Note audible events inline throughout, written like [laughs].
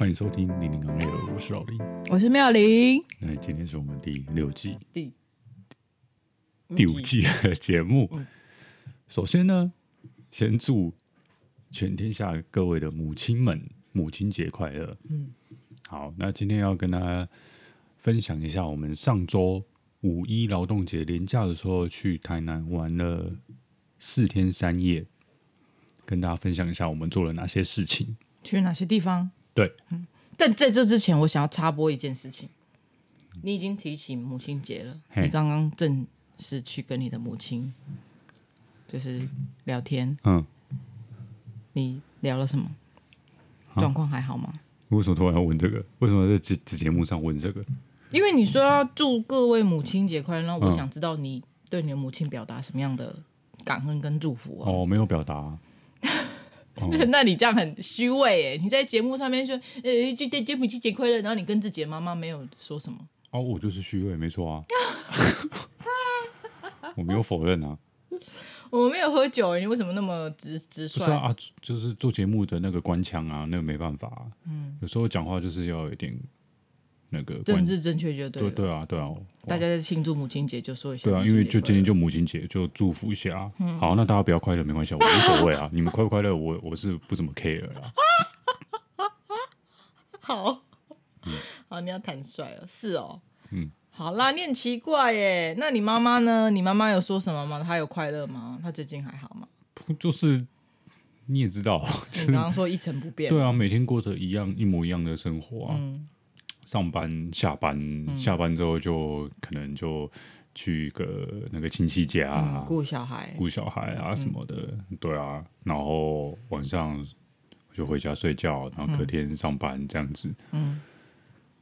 欢迎收听《零零行业》，我是老林，我是妙玲。那今天是我们第六季第第五季的节目。嗯、首先呢，先祝全天下各位的母亲们母亲节快乐。嗯，好，那今天要跟大家分享一下，我们上周五一劳动节连假的时候去台南玩了四天三夜，跟大家分享一下我们做了哪些事情，去哪些地方。对，嗯，但在这之前，我想要插播一件事情。你已经提起母亲节了，你刚刚正式去跟你的母亲就是聊天，嗯，你聊了什么？状况还好吗？为什么突然要问这个？为什么在这这节目上问这个？因为你说要祝各位母亲节快乐，那我想知道你对你的母亲表达什么样的感恩跟祝福啊？哦，没有表达。[laughs] 那你这样很虚伪哎！你在节目上面说，呃，今天母亲节快乐，然后你跟自己的妈妈没有说什么？哦，我就是虚伪，没错啊，[laughs] 我没有否认啊。我没有喝酒，你为什么那么直直率？不是啊，就是做节目的那个官腔啊，那个没办法啊。嗯，有时候讲话就是要有一点。那个政治正确就对了。对对啊，对啊。大家在庆祝母亲节，就说一下。对啊，因为就今天就母亲节，就祝福一下。嗯。好，那大家不要快乐没关系，我无所谓啊。你们快不快乐，我我是不怎么 care 啦。[laughs] 好。嗯。[laughs] 好，你要坦率哦。是哦。嗯。好啦，你很奇怪耶。那你妈妈呢？你妈妈有说什么吗？她有快乐吗？她最近还好吗？就是你也知道，你刚刚说一成不变。对啊，每天过着一样一模一样的生活啊。嗯。上班、下班，嗯、下班之后就可能就去个那个亲戚家顾、嗯、小孩、顾小孩啊什么的，嗯、对啊，然后晚上就回家睡觉，然后隔天上班这样子，嗯，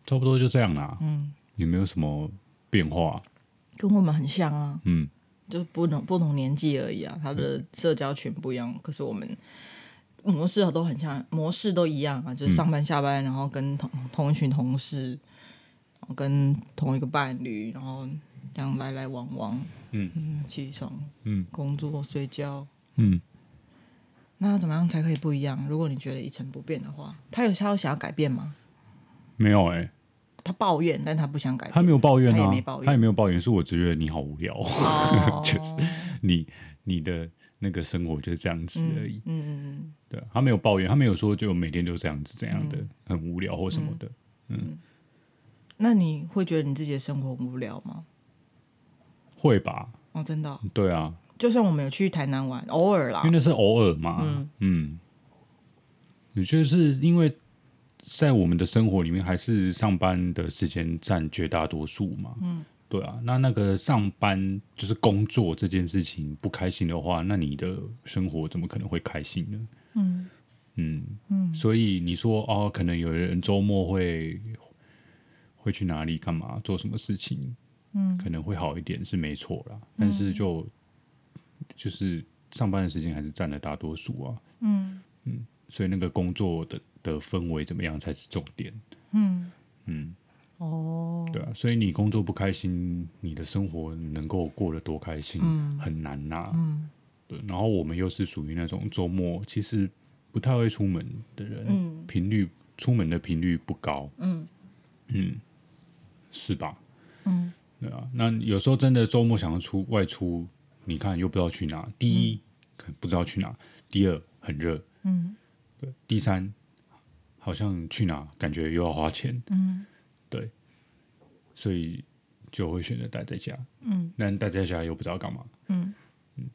差不多就这样啦，嗯，有没有什么变化？跟我们很像啊，嗯，就不同不同年纪而已啊，他的社交群不一样，可是我们。模式都很像，模式都一样啊，就是上班下班，嗯、然后跟同同一群同事，然后跟同一个伴侣，然后这样来来往往，嗯。嗯，起床，嗯，工作睡觉，嗯，那怎么样才可以不一样？如果你觉得一成不变的话，他有他有想要改变吗？没有哎、欸，他抱怨，但他不想改变，他没有抱怨啊，他也没抱怨，他也没有抱怨，是我只觉得你好无聊，哦、[laughs] 就是你你的。那个生活就是这样子而已，嗯嗯嗯，嗯对，他没有抱怨，他没有说就每天都这样子怎样的，嗯、很无聊或什么的，嗯。嗯，那你会觉得你自己的生活无聊吗？会吧。哦，真的、哦。对啊。就算我们有去台南玩，偶尔啦。因为那是偶尔嘛，嗯嗯。你就是因为在我们的生活里面，还是上班的时间占绝大多数嘛，嗯。对啊，那那个上班就是工作这件事情不开心的话，那你的生活怎么可能会开心呢？嗯。嗯嗯，所以你说哦，可能有人周末会会去哪里干嘛做什么事情，嗯，可能会好一点是没错啦，但是就就是上班的时间还是占了大多数啊，嗯。嗯，所以那个工作的的氛围怎么样才是重点，嗯。嗯。哦，oh. 对啊，所以你工作不开心，你的生活能够过得多开心，嗯、很难呐、啊。嗯，对。然后我们又是属于那种周末其实不太会出门的人，嗯，频率出门的频率不高，嗯嗯，是吧？嗯，对啊。那有时候真的周末想要出外出，你看又不知道去哪。第一，嗯、可能不知道去哪；第二，很热，嗯，对；第三，好像去哪感觉又要花钱，嗯。对，所以就会选择待在家。嗯，但待在家又不知道干嘛。嗯嗯。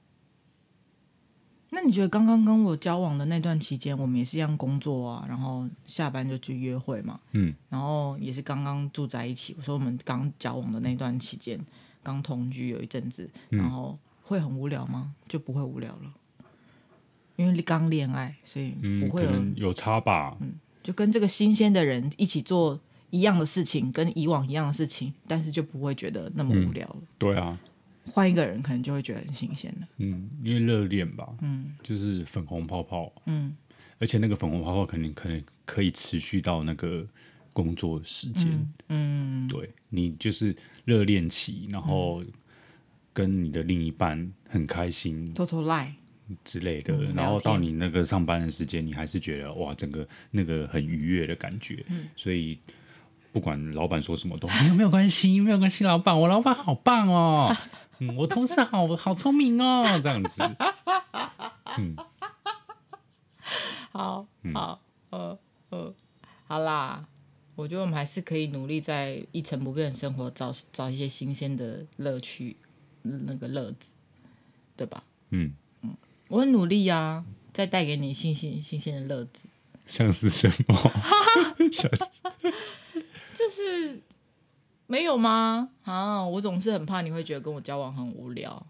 那你觉得刚刚跟我交往的那段期间，我们也是一样工作啊，然后下班就去约会嘛。嗯。然后也是刚刚住在一起。我说我们刚交往的那段期间，刚同居有一阵子，然后会很无聊吗？就不会无聊了，因为刚恋爱，所以不会有、嗯、有差吧。嗯，就跟这个新鲜的人一起做。一样的事情，跟以往一样的事情，但是就不会觉得那么无聊了。嗯、对啊，换一个人可能就会觉得很新鲜了。嗯，因为热恋吧，嗯，就是粉红泡泡，嗯，而且那个粉红泡泡肯定可能可以持续到那个工作时间，嗯，嗯。对，你就是热恋期，然后跟你的另一半很开心，偷偷赖，之类的，嗯、然后到你那个上班的时间，你还是觉得哇，整个那个很愉悦的感觉。嗯、所以不管老板说什么都没有没有关系，没有关系，老板，我老板好棒哦，[laughs] 嗯，我同事好好聪明哦，这样子。嗯，好，好，呃呃，好啦，我觉得我们还是可以努力在一成不变的生活找找一些新鲜的乐趣，那个乐子，对吧？嗯嗯。我很努力呀、啊，再带给你新鲜新鲜的乐子。像是什么？[laughs] 像是就是没有吗？啊，我总是很怕你会觉得跟我交往很无聊，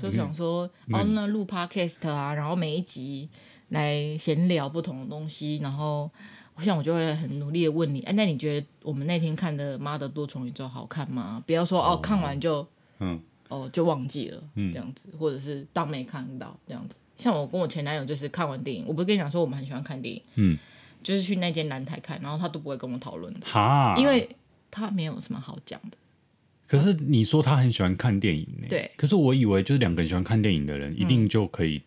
就想说，嗯、哦，那录 podcast 啊，然后每一集来闲聊不同的东西，然后我想我就会很努力的问你，哎，那你觉得我们那天看的《妈的多重宇宙》好看吗？不要说哦，看完就嗯。哦，就忘记了，这样子，嗯、或者是当没看到这样子。像我跟我前男友，就是看完电影，我不是跟你讲说我们很喜欢看电影，嗯，就是去那间蓝台看，然后他都不会跟我讨论的，哈，因为他没有什么好讲的。可是你说他很喜欢看电影呢？对。可是我以为就是两个人喜欢看电影的人，一定就可以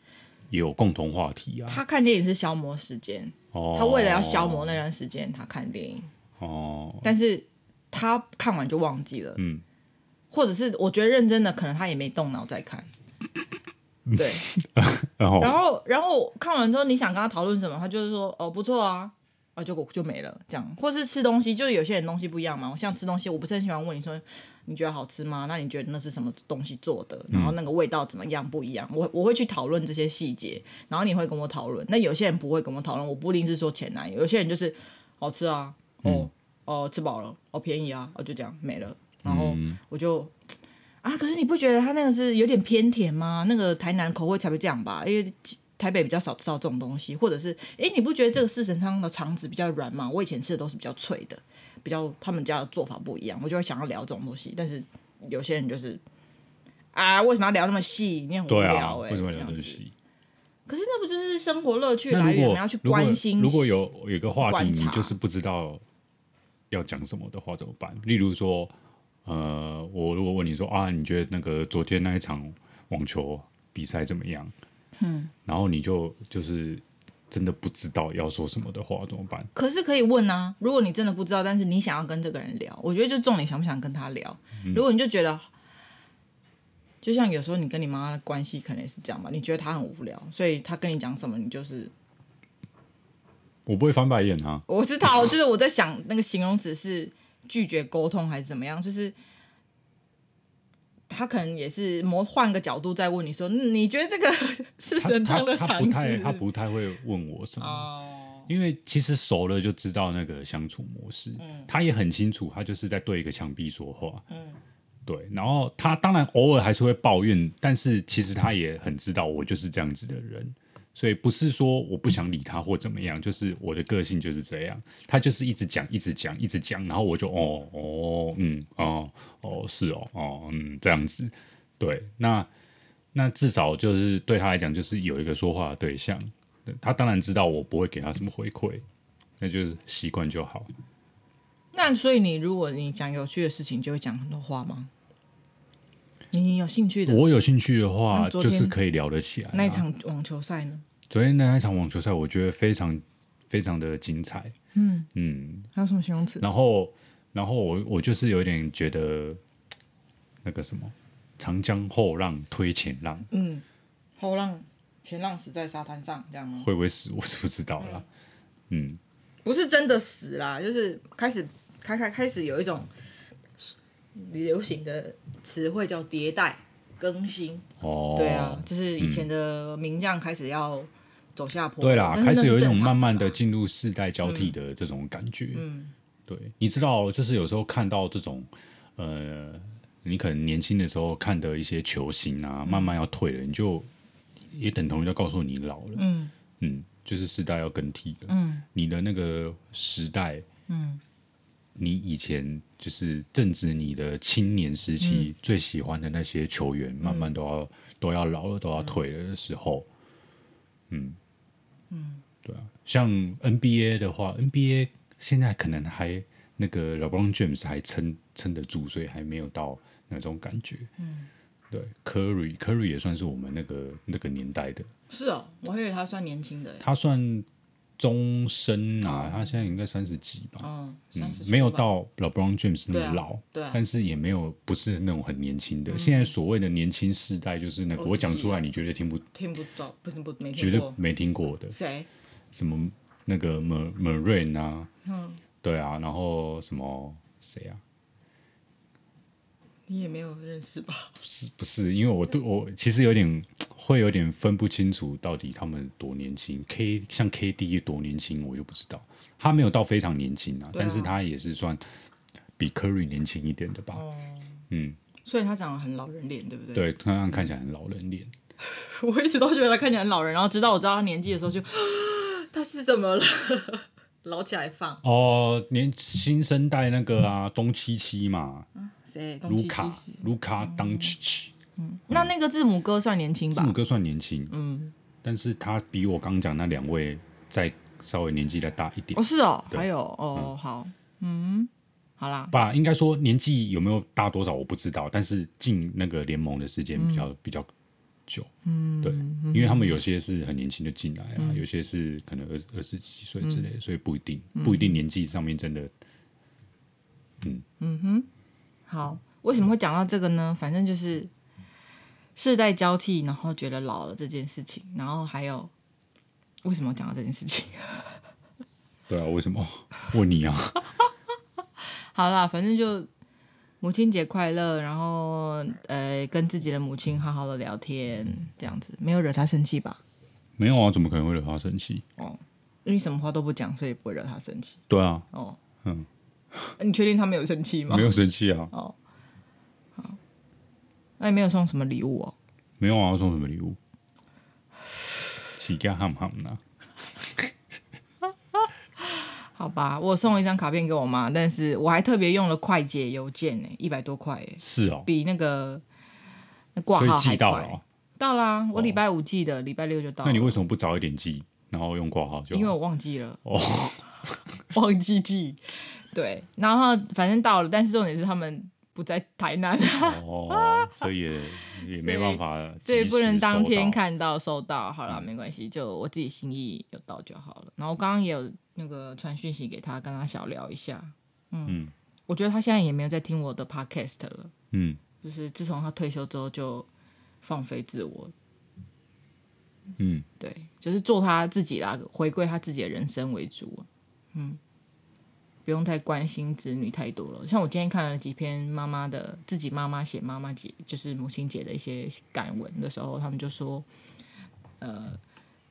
有共同话题啊。他看电影是消磨时间，哦，他为了要消磨那段时间，他看电影，哦，但是他看完就忘记了，嗯。或者是我觉得认真的，可能他也没动脑在看，对，[laughs] 然后然后然后看完之后，你想跟他讨论什么，他就是说哦不错啊，啊就就没了这样，或是吃东西，就是有些人东西不一样嘛，我像吃东西，我不是很喜欢问你说你觉得好吃吗？那你觉得那是什么东西做的？然后那个味道怎么样不一样？我我会去讨论这些细节，然后你会跟我讨论。那有些人不会跟我讨论，我不一定是说前男友，有些人就是好吃啊，哦哦吃饱了，哦便宜啊，哦就这样没了。然后我就啊，可是你不觉得他那个是有点偏甜吗？那个台南口味才会这样吧？因为台北比较少吃到这种东西，或者是哎，你不觉得这个四神汤的肠子比较软吗？我以前吃的都是比较脆的，比较他们家的做法不一样，我就会想要聊这种东西。但是有些人就是啊，为什么要聊那么细？你很无聊哎、欸，为什么聊那么细？可是那不就是生活乐趣来源？我们要去关心。如果有有一个话题，你就是不知道。要讲什么的话怎么办？例如说，呃，我如果问你说啊，你觉得那个昨天那一场网球比赛怎么样？嗯，然后你就就是真的不知道要说什么的话怎么办？可是可以问啊，如果你真的不知道，但是你想要跟这个人聊，我觉得就重点想不想跟他聊。嗯，如果你就觉得，就像有时候你跟你妈妈的关系可能也是这样吧，你觉得她很无聊，所以她跟你讲什么，你就是。我不会翻白眼啊！我知道，就是我在想那个形容词是拒绝沟通还是怎么样？就是他可能也是模换个角度再问你说，你觉得这个 [laughs] 是神汤的肠子？他不太他不太会问我什么，oh. 因为其实熟了就知道那个相处模式。嗯，他也很清楚，他就是在对一个墙壁说话。嗯，对。然后他当然偶尔还是会抱怨，但是其实他也很知道我就是这样子的人。所以不是说我不想理他或怎么样，就是我的个性就是这样。他就是一直讲，一直讲，一直讲，然后我就哦哦嗯哦哦是哦哦嗯这样子。对，那那至少就是对他来讲，就是有一个说话的对象。他当然知道我不会给他什么回馈，那就是习惯就好。那所以你如果你讲有趣的事情，就会讲很多话吗？你有兴趣的，我有兴趣的话，就是可以聊得起来。那一场网球赛呢？昨天那一场网球赛，我觉得非常非常的精彩。嗯嗯，还有什么形容词？然后，然后我我就是有点觉得那个什么“长江后浪推前浪”。嗯，后浪前浪死在沙滩上，这样吗？会不会死？我是不知道啦。嗯，嗯不是真的死啦，就是开始开开开始有一种流行的词汇叫迭代更新。哦，对啊，就是以前的名将开始要。走下坡，对啦，开始有一种慢慢的进入世代交替的这种感觉。嗯，对，你知道，就是有时候看到这种，呃，你可能年轻的时候看的一些球星啊，慢慢要退了，你就也等同于要告诉你老了。嗯。嗯，就是世代要更替了。嗯，你的那个时代，嗯，你以前就是正值你的青年时期最喜欢的那些球员，慢慢都要都要老了，都要退了的时候，嗯。嗯，对啊，像 NBA 的话，NBA 现在可能还那个 LeBron James 还撑撑得住，所以还没有到那种感觉。嗯，对，Curry Curry 也算是我们那个那个年代的。是哦，我还以为他算年轻的。他算中生啊，哦、他现在应该三十几吧。嗯，没有到 LeBron James 那么老，对、啊，对啊、但是也没有不是那种很年轻的。嗯、现在所谓的年轻世代，就是那个我讲出来你绝对听不听不到，不是不没绝对没听过的。谁？什么那个 Marine 啊？嗯，对啊，然后什么谁啊？你也没有认识吧？不是不是，因为我对我其实有点会有点分不清楚到底他们多年轻。K 像 KD 多年轻，我就不知道。他没有到非常年轻啊，啊但是他也是算比 Curry 年轻一点的吧？哦、嗯，所以他长得很老人脸，对不对？对，他看起来很老人脸。[laughs] 我一直都觉得他看起来很老人，然后直到我知道他年纪的时候就，就他是怎么了？[laughs] 老起来放哦，年新生代那个啊，东七七嘛。嗯卢卡，卢卡当奇奇。嗯，那那个字母哥算年轻吧？字母哥算年轻，嗯，但是他比我刚讲那两位再稍微年纪再大一点。哦，是哦，还有哦，好，嗯，好啦，爸，应该说年纪有没有大多少我不知道，但是进那个联盟的时间比较比较久，嗯，对，因为他们有些是很年轻就进来啊，有些是可能二二十几岁之类的，所以不一定不一定年纪上面真的，嗯。嗯哼。好，为什么会讲到这个呢？反正就是世代交替，然后觉得老了这件事情，然后还有为什么讲到这件事情？[laughs] 对啊，为什么？[laughs] 问你啊。好啦，反正就母亲节快乐，然后呃，跟自己的母亲好好的聊天，这样子没有惹她生气吧？没有啊，怎么可能会惹她生气？哦，因为什么话都不讲，所以不会惹她生气。对啊。哦，嗯。[laughs] 你确定他没有生气吗？没有生气啊。哦，好，那你没有送什么礼物哦？没有啊，要送什么礼物？起价 ham ham 呢？[laughs] 好吧，我送了一张卡片给我妈，但是我还特别用了快捷邮件呢，一百多块哎。是哦。比那个挂号还快。哦、到啦，我礼拜五寄的，礼、哦、拜六就到。那你为什么不早一点寄，然后用挂号就？因为我忘记了。哦。[laughs] 忘记记。对，然后反正到了，但是重点是他们不在台南，哦，所以也也没办法，[laughs] 所以不能当天看到收到。好了，没关系，就我自己心意有到就好了。然后刚刚也有那个传讯息给他，跟他小聊一下。嗯，嗯我觉得他现在也没有在听我的 podcast 了。嗯，就是自从他退休之后就放飞自我。嗯，对，就是做他自己啦，回归他自己的人生为主。嗯。不用太关心子女太多了。像我今天看了几篇妈妈的自己妈妈写妈妈节，就是母亲节的一些感文的时候，他们就说，呃，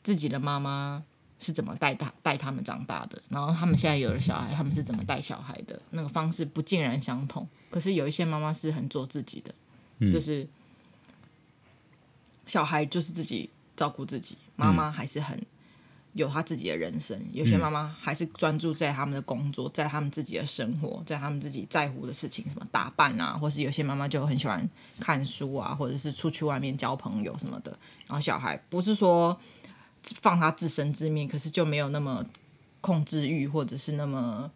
自己的妈妈是怎么带他带他们长大的，然后他们现在有了小孩，他们是怎么带小孩的，那个方式不尽然相同。可是有一些妈妈是很做自己的，嗯、就是小孩就是自己照顾自己，妈妈还是很。有他自己的人生，有些妈妈还是专注在他们的工作，在他们自己的生活，在他们自己在乎的事情，什么打扮啊，或是有些妈妈就很喜欢看书啊，或者是出去外面交朋友什么的。然后小孩不是说放他自生自灭，可是就没有那么控制欲，或者是那么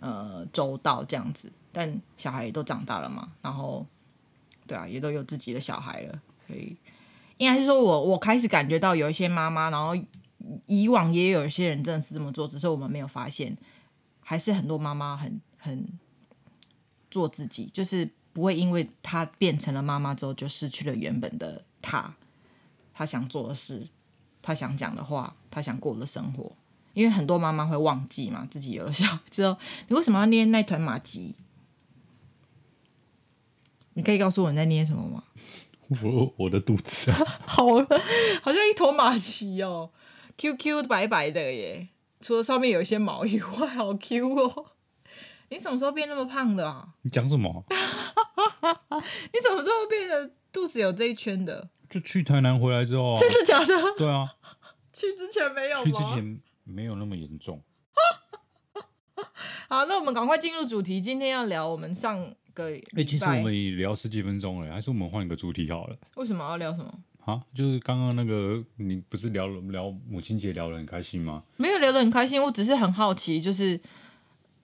呃周到这样子。但小孩也都长大了嘛，然后对啊，也都有自己的小孩了，所以应该是说我我开始感觉到有一些妈妈，然后。以往也有一些人真的是这么做，只是我们没有发现，还是很多妈妈很很做自己，就是不会因为她变成了妈妈之后就失去了原本的她，她想做的事，她想讲的话，她想过的生活。因为很多妈妈会忘记嘛，自己有了小孩之后，你为什么要捏那团马吉？你可以告诉我你在捏什么吗？我我的肚子啊，[laughs] 好，好像一坨麻糬哦。Q Q 白白的耶，除了上面有一些毛以外，好 [laughs] Q 哦！你什么时候变那么胖的啊？你讲什么？[laughs] 你什么时候变得肚子有这一圈的？就去台南回来之后啊。真的假的？对啊。去之前没有吗？去之前没有那么严重。[laughs] 好，那我们赶快进入主题。今天要聊我们上个。哎，其实我们也聊十几分钟了，还是我们换一个主题好了？为什么要聊什么？啊，就是刚刚那个，你不是聊了聊母亲节聊得很开心吗？没有聊得很开心，我只是很好奇，就是，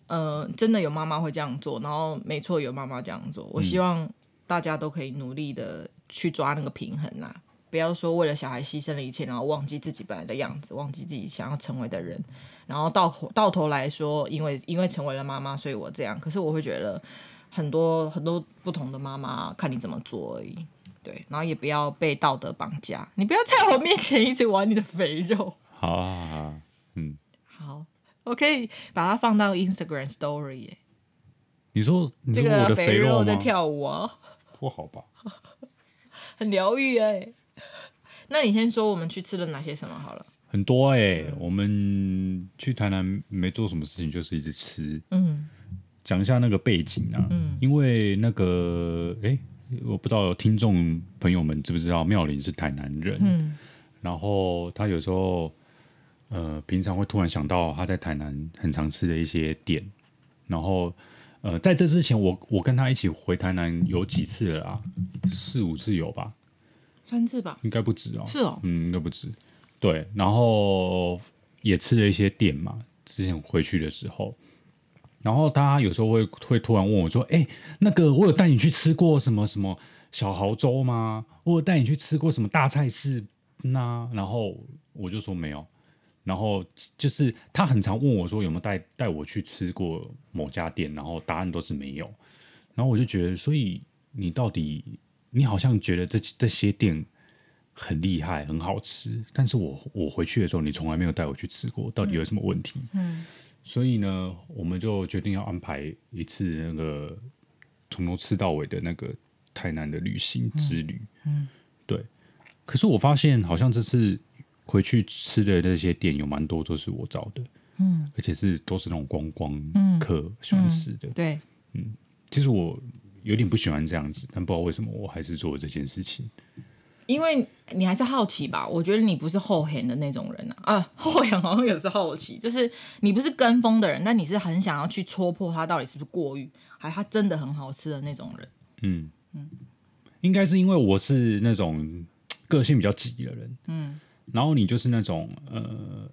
呃，真的有妈妈会这样做，然后没错，有妈妈这样做。我希望大家都可以努力的去抓那个平衡啦。不要说为了小孩牺牲了一切，然后忘记自己本来的样子，忘记自己想要成为的人，然后到到头来说，因为因为成为了妈妈，所以我这样。可是我会觉得很多很多不同的妈妈看你怎么做而已，对。然后也不要被道德绑架，你不要在我面前一直玩你的肥肉。[laughs] 好啊，好啊，嗯，好，我可以把它放到 Instagram Story 耶。你说？这个肥肉在跳舞啊？[laughs] 不好吧？很疗愈哎。那你先说我们去吃了哪些什么好了？很多哎、欸，嗯、我们去台南没做什么事情，就是一直吃。嗯，讲一下那个背景啊。嗯，因为那个哎、欸，我不知道有听众朋友们知不知道妙玲是台南人。嗯，然后他有时候呃，平常会突然想到他在台南很常吃的一些店。然后呃，在这之前我，我我跟他一起回台南有几次了啊？四五次有吧？三次吧，应该不止哦。是哦，嗯，应该不止。对，然后也吃了一些店嘛。之前回去的时候，然后他有时候会会突然问我说：“哎，那个我有带你去吃过什么什么小豪州吗？我有带你去吃过什么大菜市那？”然后我就说没有。然后就是他很常问我说有没有带带我去吃过某家店，然后答案都是没有。然后我就觉得，所以你到底？你好像觉得这这些店很厉害，很好吃，但是我我回去的时候，你从来没有带我去吃过，到底有什么问题？嗯，所以呢，我们就决定要安排一次那个从头吃到尾的那个台南的旅行之旅。嗯，嗯对。可是我发现，好像这次回去吃的那些店有蛮多都是我找的，嗯，而且是都是那种观光客喜欢吃的。嗯嗯、对，嗯，其实我。有点不喜欢这样子，但不知道为什么我还是做了这件事情。因为你还是好奇吧？我觉得你不是厚颜的那种人啊。啊，[laughs] 厚颜好像也是好奇，就是你不是跟风的人，但你是很想要去戳破它到底是不是过誉，还它真的很好吃的那种人。嗯嗯，应该是因为我是那种个性比较急的人。嗯，然后你就是那种呃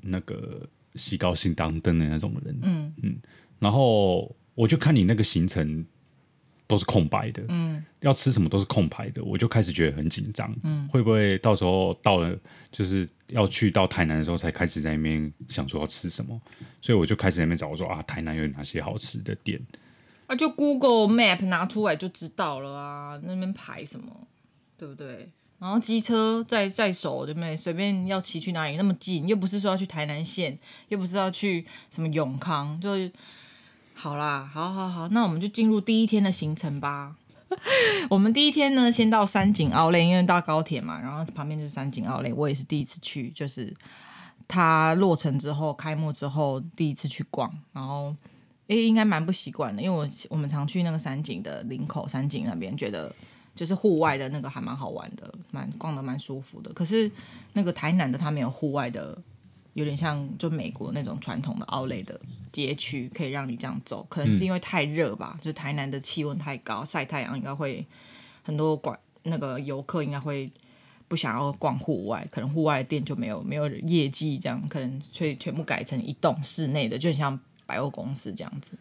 那个喜高兴当灯的那种人。嗯嗯，然后我就看你那个行程。都是空白的，嗯，要吃什么都是空白的，我就开始觉得很紧张，嗯，会不会到时候到了就是要去到台南的时候才开始在那边想说要吃什么，所以我就开始在那边找，我说啊，台南有哪些好吃的店？啊，就 Google Map 拿出来就知道了啊，那边排什么，对不对？然后机车在在手，对不对？随便要骑去哪里那么近，又不是说要去台南县，又不是要去什么永康，就。好啦，好好好，那我们就进入第一天的行程吧。[laughs] 我们第一天呢，先到三井奥莱，因为搭高铁嘛，然后旁边就是三井奥莱。我也是第一次去，就是它落成之后、开幕之后第一次去逛，然后诶，应该蛮不习惯的，因为我我们常去那个三井的林口三井那边，觉得就是户外的那个还蛮好玩的，蛮逛的蛮舒服的。可是那个台南的它没有户外的。有点像就美国那种传统的奥莱的街区，可以让你这样走。可能是因为太热吧，嗯、就台南的气温太高，晒太阳应该会很多管那个游客应该会不想要逛户外，可能户外的店就没有没有业绩，这样可能所以全部改成一栋室内的，就像百货公司这样子。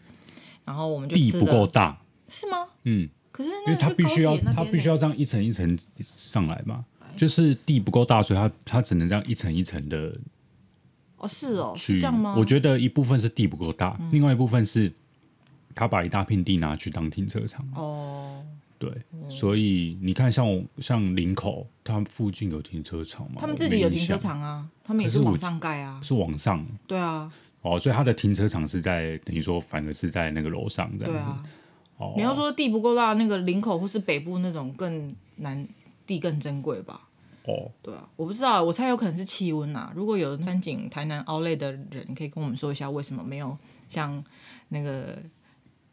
然后我们就地不够大，是吗？嗯，可是因为它必须要它必须要这样一层一层上来嘛，就是地不够大，所以它它只能这样一层一层的。哦，是哦，是这样吗？我觉得一部分是地不够大，嗯、另外一部分是他把一大片地拿去当停车场。哦，对，嗯、所以你看像，像像林口，他们附近有停车场吗？他们自己有停车场啊，他们也是往上盖啊，是往上。对啊。哦，所以他的停车场是在等于说，反而是在那个楼上这样子。对啊。哦，你要说地不够大，那个林口或是北部那种更难，地更珍贵吧？哦，对啊，我不知道，我猜有可能是气温呐。如果有三井台南奥莱的人，可以跟我们说一下，为什么没有像那个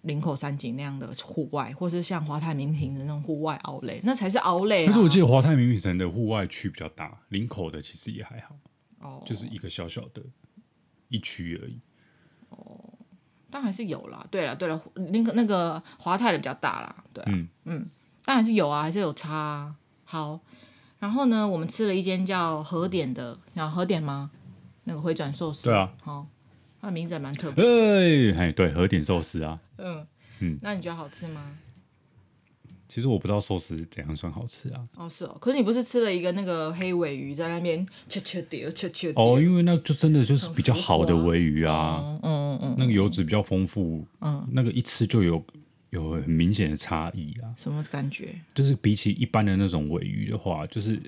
林口山景那样的户外，或是像华泰名品的那种户外奥莱，那才是奥莱啊。但是我记得华泰名品城的户外区比较大，林口的其实也还好，哦，就是一个小小的一区而已。哦，但还是有啦。对了对了，林口那个华泰的比较大啦，对啊，嗯嗯，但还是有啊，还是有差啊。好。然后呢，我们吃了一间叫和点的，叫和点吗？那个回转寿司。对啊。好，它的名字还蛮特别。哎，对，和点寿司啊。嗯嗯。那你觉得好吃吗？其实我不知道寿司怎样算好吃啊。哦，是哦。可是你不是吃了一个那个黑尾鱼在那边切切掉切切哦，因为那就真的就是比较好的尾鱼啊。嗯嗯嗯。那个油脂比较丰富。嗯。那个一吃就有有很明显的差异啊。什么感觉？就是比起一般的那种尾鱼的话，就是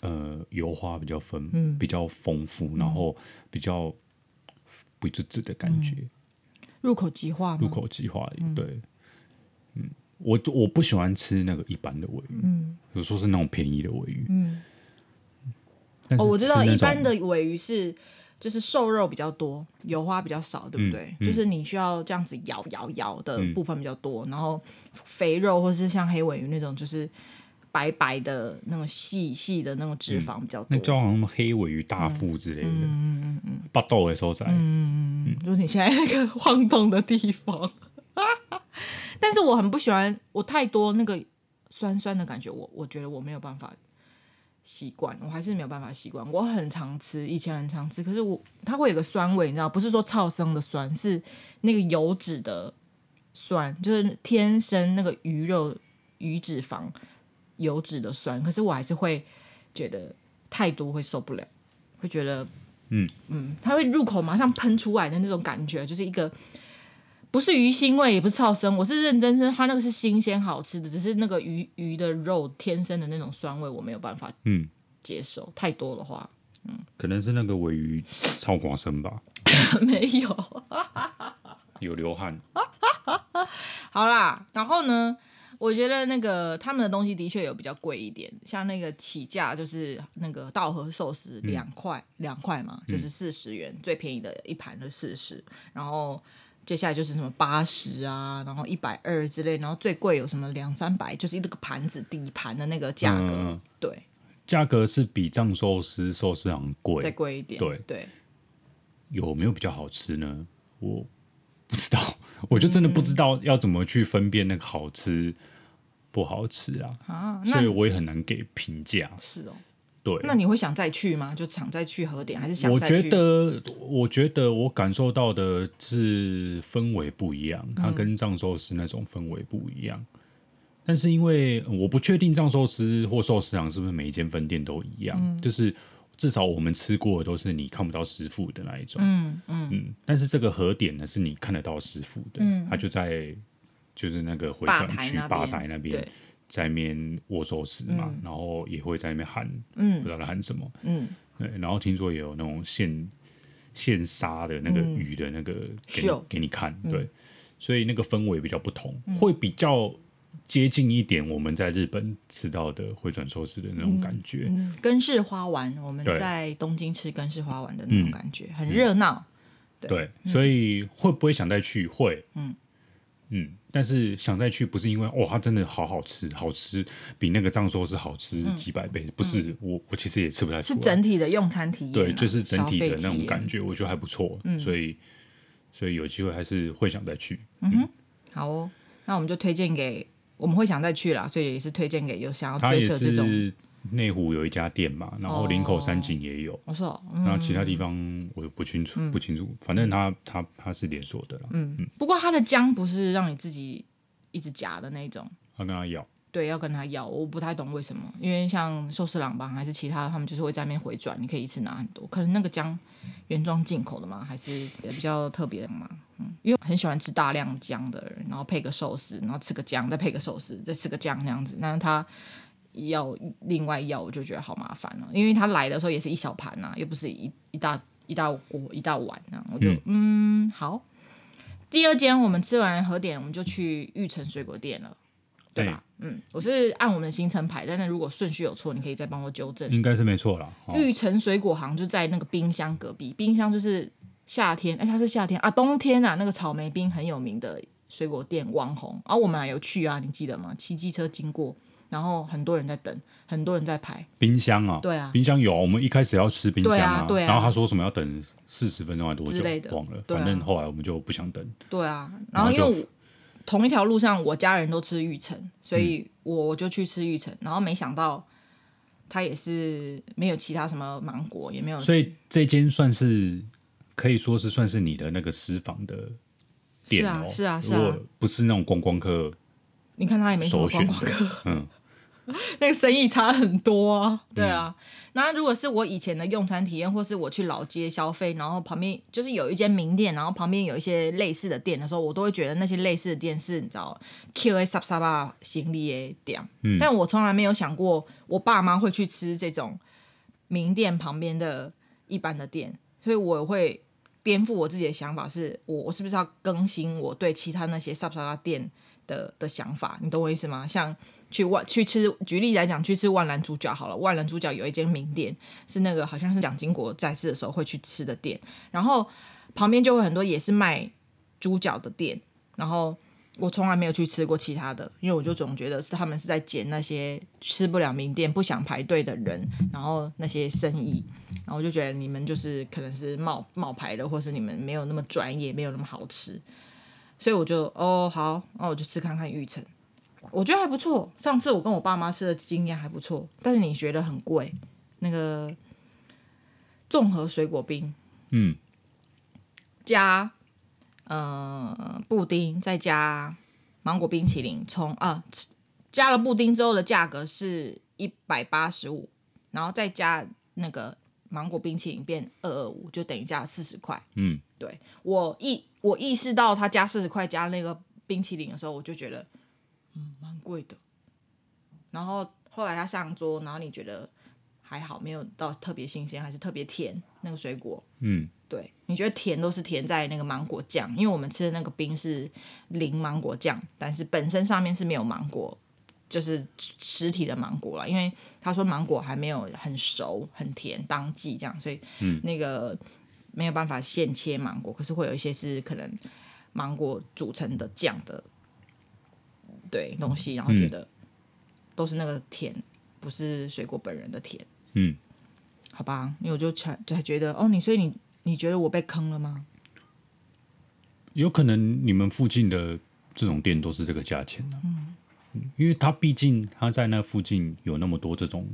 呃油花比较丰，嗯，比较丰富，然后比较不滋滋的感觉。入口即化。入口即化，对。嗯。我我不喜欢吃那个一般的尾鱼，嗯，有时候是那种便宜的尾鱼，嗯。哦，我知道一般的尾鱼是就是瘦肉比较多，油花比较少，对不对？嗯嗯、就是你需要这样子咬咬咬的部分比较多，嗯、然后肥肉或是像黑尾鱼那种就是白白的那种细细的那种脂肪比较多。嗯、那叫什么黑尾鱼大腹之类的，嗯嗯嗯嗯，巴豆的所在，嗯嗯嗯，就是你现在那个晃动的地方。[laughs] 但是我很不喜欢我太多那个酸酸的感觉，我我觉得我没有办法习惯，我还是没有办法习惯。我很常吃，以前很常吃，可是我它会有个酸味，你知道，不是说超生的酸，是那个油脂的酸，就是天生那个鱼肉鱼脂肪油脂的酸。可是我还是会觉得太多会受不了，会觉得嗯嗯，它会入口马上喷出来的那种感觉，就是一个。不是鱼腥味，也不是超生，我是认真是它那个是新鲜好吃的，只是那个鱼鱼的肉天生的那种酸味，我没有办法嗯接受，嗯、太多的话，嗯，可能是那个尾鱼超广生吧，[laughs] 没有，有流汗，[laughs] 好啦，然后呢，我觉得那个他们的东西的确有比较贵一点，像那个起价就是那个稻荷寿司两块两块嘛，就是四十元，嗯、最便宜的一盘的四十，然后。接下来就是什么八十啊，然后一百二之类，然后最贵有什么两三百，就是一个盘子底盘的那个价格，嗯、对，价格是比藏寿司寿司行贵，再贵一点，对对。对有没有比较好吃呢？我不知道，[laughs] 我就真的不知道要怎么去分辨那个好吃不好吃啊，啊，所以我也很难给评价。是哦。对，那你会想再去吗？就想再去和点，还是想再去？我觉得，我觉得我感受到的是氛围不一样，它跟藏寿司那种氛围不一样。嗯、但是因为我不确定藏寿司或寿司郎是不是每一间分店都一样，嗯、就是至少我们吃过的都是你看不到师傅的那一种。嗯嗯嗯。但是这个和点呢，是你看得到师傅的，嗯、他就在就是那个回转区吧台那边。在那边握寿司嘛，嗯、然后也会在那边喊，嗯、不知道他喊什么，嗯、对，然后听说也有那种现现杀的那个鱼的那个给给你看，对，嗯、所以那个氛围比较不同，嗯、会比较接近一点我们在日本吃到的回转寿司的那种感觉，嗯嗯、根室花丸，我们在东京吃根式花丸的那种感觉，对很热闹，对，所以会不会想再去？会，嗯。嗯，但是想再去不是因为哇，它真的好好吃，好吃比那个藏寿司好吃几百倍，嗯、不是我我其实也吃不太出来。是整体的用餐体验、啊，对，就是整体的那种感觉，我觉得还不错，嗯、所以所以有机会还是会想再去。嗯哼，好哦，那我们就推荐给我们会想再去啦，所以也是推荐给有想要追求这种。内湖有一家店嘛，然后林口山景也有，我说、哦，然后其他地方我不清楚，嗯、不清楚，反正它它它是连锁的啦。嗯嗯。不过它的姜不是让你自己一直夹的那种，要跟他要。对，要跟他要，我不太懂为什么，因为像寿司郎吧，还是其他，他们就是会在那边回转，你可以一次拿很多。可能那个姜原装进口的嘛，还是比较特别的嘛。嗯，因为很喜欢吃大量姜的人，然后配个寿司，然后吃个姜，再配个寿司，再吃个姜那样子，那他。要另外要，我就觉得好麻烦了，因为他来的时候也是一小盘呐、啊，又不是一一大一大锅一大碗啊，我就嗯，嗯好。第二间我们吃完和点，我们就去玉成水果店了，对吧？对嗯，我是按我们的行程排，但是如果顺序有错，你可以再帮我纠正。应该是没错啦。玉成水果行就在那个冰箱隔壁，冰箱就是夏天，哎，它是夏天啊，冬天啊，那个草莓冰很有名的水果店网红，啊我们还有去啊，你记得吗？骑机车经过。然后很多人在等，很多人在排。冰箱啊，对啊，冰箱有，我们一开始要吃冰箱啊，对啊，然后他说什么要等四十分钟还多久之类的，忘了，反正后来我们就不想等。对啊，然后因为同一条路上我家人都吃玉成，所以我就去吃玉成，然后没想到他也是没有其他什么芒果，也没有，所以这间算是可以说是算是你的那个私房的店哦，是啊，是啊，如果不是那种观光客。你看他也没什么观光客，嗯，[laughs] 那个生意差很多啊，对啊。嗯、那如果是我以前的用餐体验，或是我去老街消费，然后旁边就是有一间名店，然后旁边有一些类似的店的时候，我都会觉得那些类似的店是你知道 Q A 沙沙巴行李的店，嗯，但我从来没有想过我爸妈会去吃这种名店旁边的一般的店，所以我会颠覆我自己的想法是，我我是不是要更新我对其他那些沙沙巴店。的的想法，你懂我意思吗？像去万去吃，举例来讲，去吃万兰猪脚好了。万兰猪脚有一间名店，是那个好像是蒋经国在世的时候会去吃的店，然后旁边就会很多也是卖猪脚的店。然后我从来没有去吃过其他的，因为我就总觉得是他们是在捡那些吃不了名店、不想排队的人，然后那些生意，然后我就觉得你们就是可能是冒冒牌的，或是你们没有那么专业，没有那么好吃。所以我就哦好，那我就吃看看玉成，我觉得还不错。上次我跟我爸妈吃的经验还不错，但是你觉得很贵，那个综合水果冰，嗯，加呃布丁，再加芒果冰淇淋，从啊加了布丁之后的价格是一百八十五，然后再加那个。芒果冰淇淋变二二五，就等于加了四十块。嗯，对，我意我意识到他加四十块加那个冰淇淋的时候，我就觉得嗯蛮贵的。然后后来他上桌，然后你觉得还好，没有到特别新鲜，还是特别甜那个水果。嗯，对，你觉得甜都是甜在那个芒果酱，因为我们吃的那个冰是零芒果酱，但是本身上面是没有芒果。就是实体的芒果了，因为他说芒果还没有很熟、很甜，当季这样，所以那个没有办法现切芒果。可是会有一些是可能芒果组成的酱的对东西，然后觉得都是那个甜，不是水果本人的甜。嗯，好吧，因为我就才才觉得哦，你所以你你觉得我被坑了吗？有可能你们附近的这种店都是这个价钱呢、啊。嗯。因为他毕竟他在那附近有那么多这种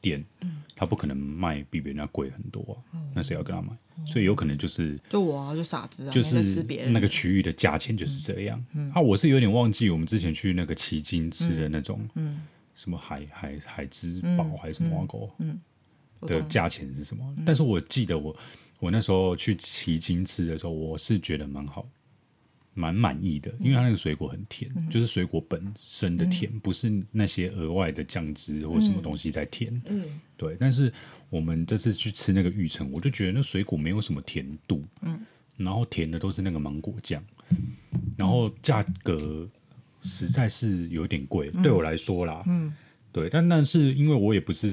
店，嗯、他不可能卖比别人家贵很多啊。嗯、那谁要跟他买？嗯、所以有可能就是就我、啊、就傻子啊，就是那个区域的价钱就是这样。啊，我是有点忘记我们之前去那个奇经吃的那种，嗯，什么海海海之宝还是什么挖沟，嗯，的价钱是什么？嗯、但是我记得我我那时候去奇经吃的时候，我是觉得蛮好。蛮满意的，因为它那个水果很甜，嗯、就是水果本身的甜，嗯、不是那些额外的酱汁或什么东西在甜。嗯，对。但是我们这次去吃那个玉成，我就觉得那水果没有什么甜度。嗯，然后甜的都是那个芒果酱，然后价格实在是有点贵，嗯、对我来说啦。嗯，对。但但是因为我也不是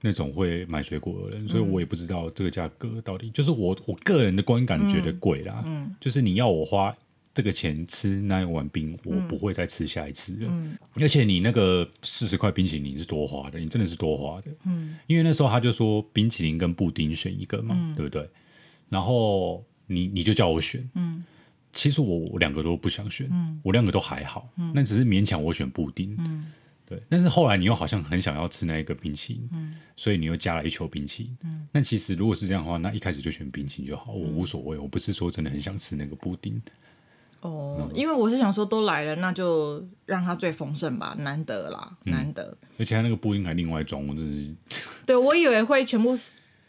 那种会买水果的人，所以我也不知道这个价格到底。就是我我个人的观感觉得贵啦。嗯，就是你要我花。这个钱吃那一碗冰，我不会再吃下一次了。嗯，而且你那个四十块冰淇淋是多花的，你真的是多花的。嗯，因为那时候他就说冰淇淋跟布丁选一个嘛，嗯、对不对？然后你你就叫我选。嗯，其实我我两个都不想选。嗯，我两个都还好。嗯，那只是勉强我选布丁。嗯，对。但是后来你又好像很想要吃那一个冰淇淋。嗯，所以你又加了一球冰淇淋。嗯，那其实如果是这样的话，那一开始就选冰淇淋就好，我无所谓。我不是说真的很想吃那个布丁。哦，因为我是想说都来了，那就让它最丰盛吧，难得啦，嗯、难得。而且它那个布丁还另外装，我真是。对，我以为会全部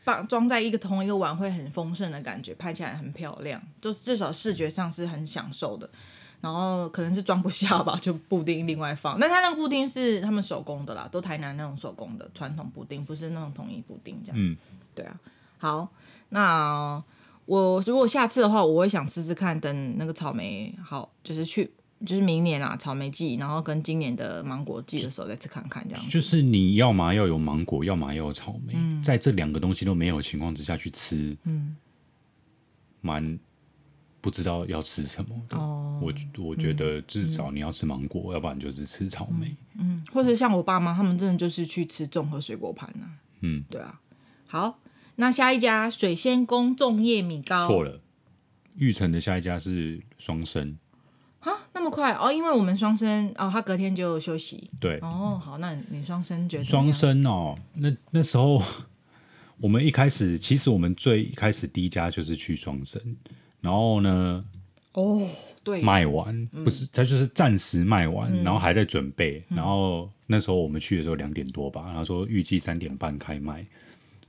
放装在一个同一个碗，会很丰盛的感觉，拍起来很漂亮，就是至少视觉上是很享受的。然后可能是装不下吧，就布丁另外放。那它那个布丁是他们手工的啦，都台南那种手工的传统布丁，不是那种统一布丁这样。嗯，对啊。好，那。我如果下次的话，我会想试试看，等那个草莓好，就是去，就是明年啦，草莓季，然后跟今年的芒果季的时候再吃看看，这样。就是你要嘛要有芒果，要嘛要有草莓，嗯、在这两个东西都没有情况之下去吃，嗯，蛮不知道要吃什么的。哦，我我觉得至少你要吃芒果，嗯、要不然就是吃草莓，嗯，或者像我爸妈他们真的就是去吃综合水果盘啊，嗯，对啊，好。那下一家水仙宫粽叶米糕错了，玉成的下一家是双生啊，那么快哦？因为我们双生哦，他隔天就休息。对哦，好，那你双生觉得双生哦？那那时候 [laughs] 我们一开始，其实我们最一开始第一家就是去双生，然后呢，哦，对，卖完不是，他就是暂时卖完，嗯、然后还在准备。然后那时候我们去的时候两点多吧，然后说预计三点半开卖，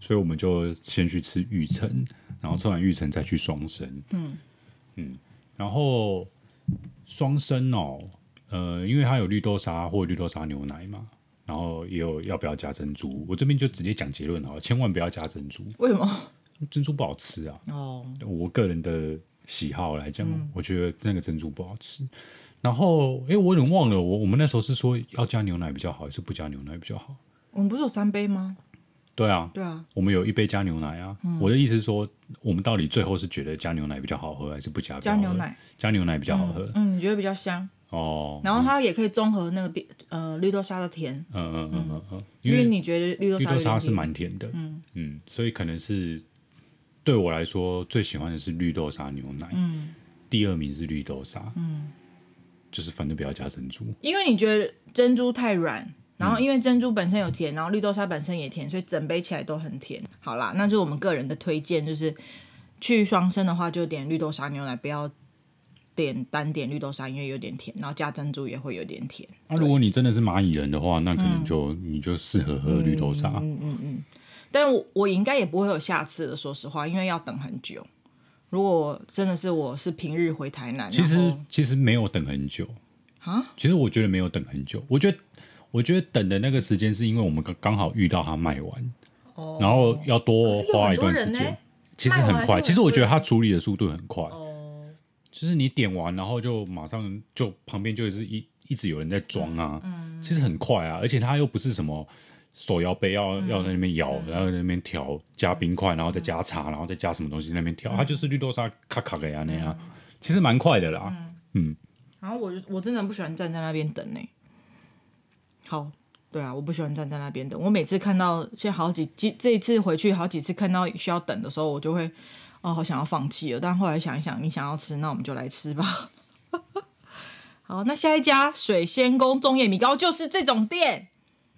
所以我们就先去吃玉成，然后吃完玉成再去双生。嗯嗯，然后双生哦，呃，因为它有绿豆沙或绿豆沙牛奶嘛。然后也有要不要加珍珠？我这边就直接讲结论好了，千万不要加珍珠。为什么？[laughs] 珍珠不好吃啊。哦，我个人的喜好来讲，嗯、我觉得那个珍珠不好吃。然后，哎，我有点忘了，我我们那时候是说要加牛奶比较好，还是不加牛奶比较好？我们不是有三杯吗？对啊，对啊，我们有一杯加牛奶啊。嗯、我的意思是说，我们到底最后是觉得加牛奶比较好喝，还是不加？加牛奶，加牛奶比较好喝。嗯，嗯，你觉得比较香？哦，然后它也可以综合那个呃绿豆沙的甜，嗯嗯嗯嗯。嗯，因为你觉得绿豆沙，绿豆沙是蛮甜的，嗯。嗯，所以可能是对我来说最喜欢的是绿豆沙牛奶，嗯，第二名是绿豆沙，嗯，就是反正不要加珍珠，因为你觉得珍珠太软，然后因为珍珠本身有甜，然后绿豆沙本身也甜，所以整杯起来都很甜。好啦，那就是我们个人的推荐，就是去双生的话就点绿豆沙牛奶，不要。点单点绿豆沙，因为有点甜，然后加珍珠也会有点甜。那、啊、如果你真的是蚂蚁人的话，那可能就、嗯、你就适合喝绿豆沙。嗯嗯嗯。但我我应该也不会有下次的，说实话，因为要等很久。如果真的是我是平日回台南，其实其实没有等很久啊。其实我觉得没有等很久，我觉得我觉得等的那个时间是因为我们刚刚好遇到它卖完，哦、然后要多花一段时间。其实很快，其实我觉得它处理的速度很快。哦就是你点完，然后就马上就旁边就是一一直有人在装啊，嗯嗯、其实很快啊，而且它又不是什么手摇杯要、嗯、要在那边摇，然后在那边调加冰块，然后再加茶，然后再加什么东西在那边调，嗯、它就是绿豆沙咔咔的呀那样，其实蛮快的啦，嗯。嗯。然后我我真的不喜欢站在那边等呢。好，对啊，我不喜欢站在那边等。我每次看到现在好几这这一次回去好几次看到需要等的时候，我就会。哦，好想要放弃了，但后来想一想，你想要吃，那我们就来吃吧。[laughs] 好，那下一家水仙宫粽叶米糕就是这种店，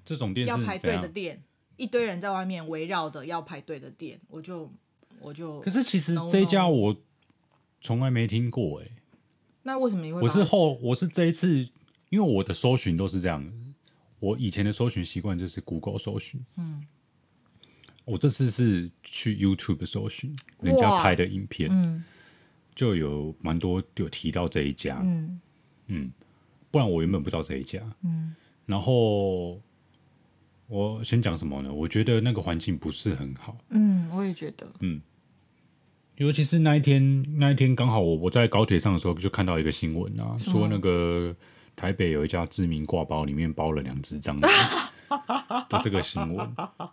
这种店要排队的店，一堆人在外面围绕的要排队的店，我就我就。可是其实这一家我从来没听过哎。那为什么你会？我是后我是这一次，因为我的搜寻都是这样，我以前的搜寻习惯就是 Google 搜寻，嗯。我这次是去 YouTube 搜寻人家拍的影片，嗯、就有蛮多有提到这一家，嗯，嗯，不然我原本不知道这一家，嗯，然后我先讲什么呢？我觉得那个环境不是很好，嗯，我也觉得，嗯，尤其是那一天，那一天刚好我我在高铁上的时候就看到一个新闻啊，吗说那个台北有一家知名挂包里面包了两只蟑螂。[laughs] 的这个新闻，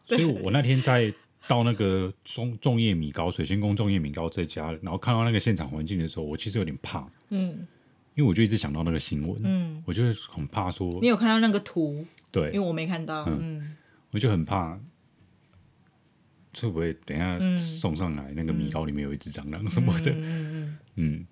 所以我那天在到那个中粽叶米糕水仙宫粽叶米糕这家，然后看到那个现场环境的时候，我其实有点怕，嗯，因为我就一直想到那个新闻，嗯，我就很怕说，你有看到那个图？对，因为我没看到，嗯，嗯。我就很怕会不会等一下送上来那个米糕里面有一只蟑螂什么的，嗯嗯，嗯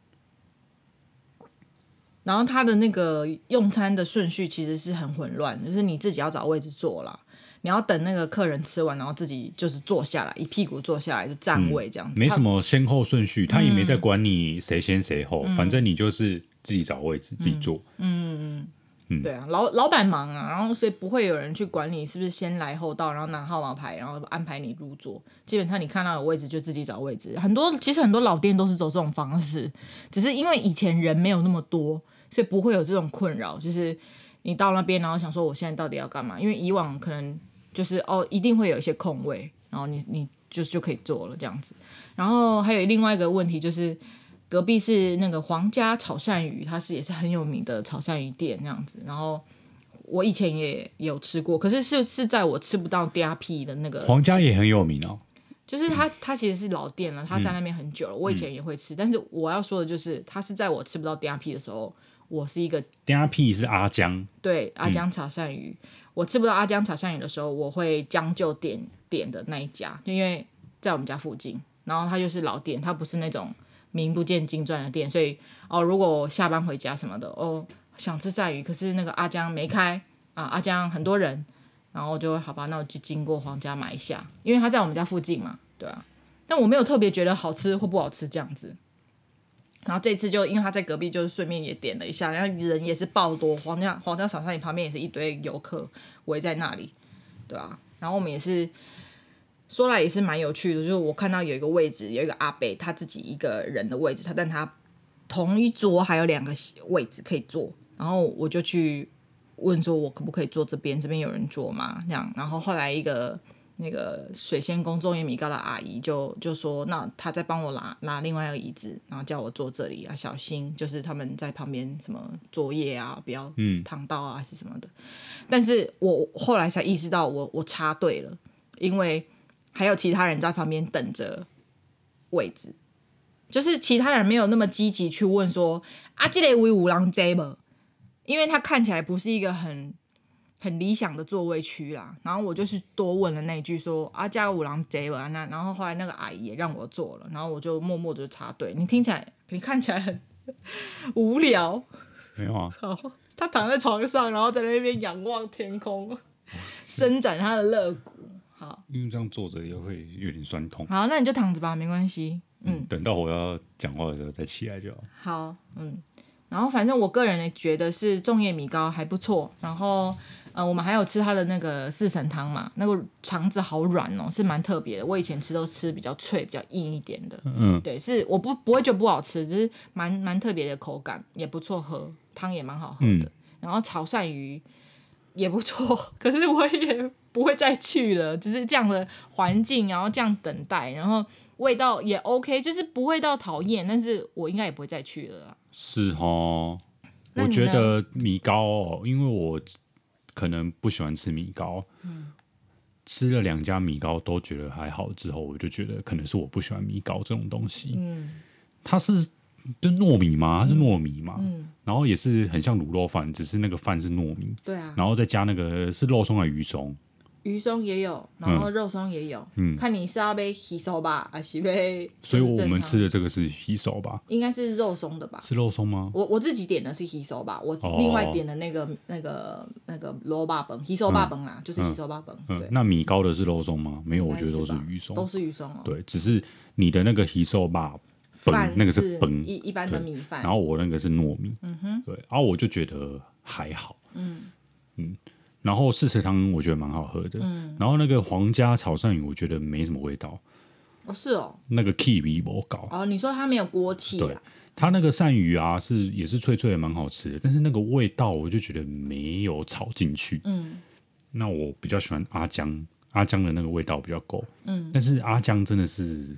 然后他的那个用餐的顺序其实是很混乱，就是你自己要找位置坐啦，你要等那个客人吃完，然后自己就是坐下来，一屁股坐下来就占位这样子，嗯、没什么先后顺序，他也没在管你谁先谁后，嗯、反正你就是自己找位置、嗯、自己坐。嗯嗯嗯，嗯对啊，老老板忙啊，然后所以不会有人去管你是不是先来后到，然后拿号码牌，然后安排你入座。基本上你看到有位置就自己找位置，很多其实很多老店都是走这种方式，只是因为以前人没有那么多。所以不会有这种困扰，就是你到那边，然后想说我现在到底要干嘛？因为以往可能就是哦，一定会有一些空位，然后你你就就可以做了这样子。然后还有另外一个问题就是，隔壁是那个皇家炒鳝鱼，它是也是很有名的炒鳝鱼店这样子。然后我以前也有吃过，可是是是在我吃不到 DRP 的那个。皇家也很有名哦，就是它它其实是老店了，它在那边很久了。嗯、我以前也会吃，但是我要说的就是，它是在我吃不到 DRP 的时候。我是一个，丁阿屁是阿江，对阿江炒鳝鱼，嗯、我吃不到阿江炒鳝鱼的时候，我会将就点点的那一家，因为在我们家附近，然后它就是老店，它不是那种名不见经传的店，所以哦，如果我下班回家什么的，哦想吃鳝鱼，可是那个阿江没开啊，阿江很多人，然后就会好吧，那我就经过皇家买一下，因为他在我们家附近嘛，对啊，但我没有特别觉得好吃或不好吃这样子。然后这次就因为他在隔壁，就是顺便也点了一下，然后人也是爆多，皇家皇家小山里旁边也是一堆游客围在那里，对啊，然后我们也是说来也是蛮有趣的，就是我看到有一个位置，有一个阿伯他自己一个人的位置，他但他同一桌还有两个位置可以坐，然后我就去问说，我可不可以坐这边？这边有人坐吗？这样，然后后来一个。那个水仙宫粽叶米高的阿姨就就说，那她在帮我拿拿另外一个椅子，然后叫我坐这里啊，小心就是他们在旁边什么作业啊，不要躺到啊，还是什么的。嗯、但是我后来才意识到我，我我插队了，因为还有其他人在旁边等着位置，就是其他人没有那么积极去问说啊，这里有五郎 J 吗？因为他看起来不是一个很。很理想的座位区啦，然后我就是多问了那一句说啊，加五郎贼吧那，然后后来那个阿姨也让我坐了，然后我就默默的插队。你听起来，你看起来很无聊。没有啊。好，他躺在床上，然后在那边仰望天空，伸展他的肋骨。好，因为这样坐着也会有点酸痛。好，那你就躺着吧，没关系。嗯，等到我要讲话的时候再起来就好。好，嗯，然后反正我个人呢觉得是粽叶米糕还不错，然后。呃，我们还有吃它的那个四神汤嘛，那个肠子好软哦，是蛮特别的。我以前吃都吃比较脆、比较硬一点的，嗯，对，是我不不会觉得不好吃，只是蛮蛮特别的口感，也不错喝，汤也蛮好喝的。嗯、然后炒鳝鱼也不错，可是我也不会再去了，就是这样的环境，然后这样等待，然后味道也 OK，就是不会到讨厌，但是我应该也不会再去了。是哦，我觉得米糕哦，因为我。可能不喜欢吃米糕，嗯、吃了两家米糕都觉得还好，之后我就觉得可能是我不喜欢米糕这种东西。嗯、它是就糯米嘛？它是糯米嘛，嗯、然后也是很像卤肉饭，只是那个饭是糯米，对啊，然后再加那个是肉松还是鱼松？鱼松也有，然后肉松也有，嗯，看你是要被吸收吧，还是被？所以我们吃的这个是吸收吧？应该是肉松的吧？是肉松吗？我我自己点的是吸收吧，我另外点的那个那个那个萝卜本吸收吧本啊，就是吸收吧本。对，那米糕的是肉松吗？没有，我觉得都是鱼松，都是鱼松哦。对，只是你的那个吸收吧本那个是本一一般的米饭，然后我那个是糯米，嗯哼，对，然后我就觉得还好，嗯嗯。然后四神汤我觉得蛮好喝的，嗯，然后那个皇家炒鳝鱼我觉得没什么味道，哦是哦，那个气味不高哦，你说它没有锅气啊？它那个鳝鱼啊是也是脆脆的，蛮好吃的，但是那个味道我就觉得没有炒进去，嗯，那我比较喜欢阿江，阿江的那个味道比较够，嗯，但是阿江真的是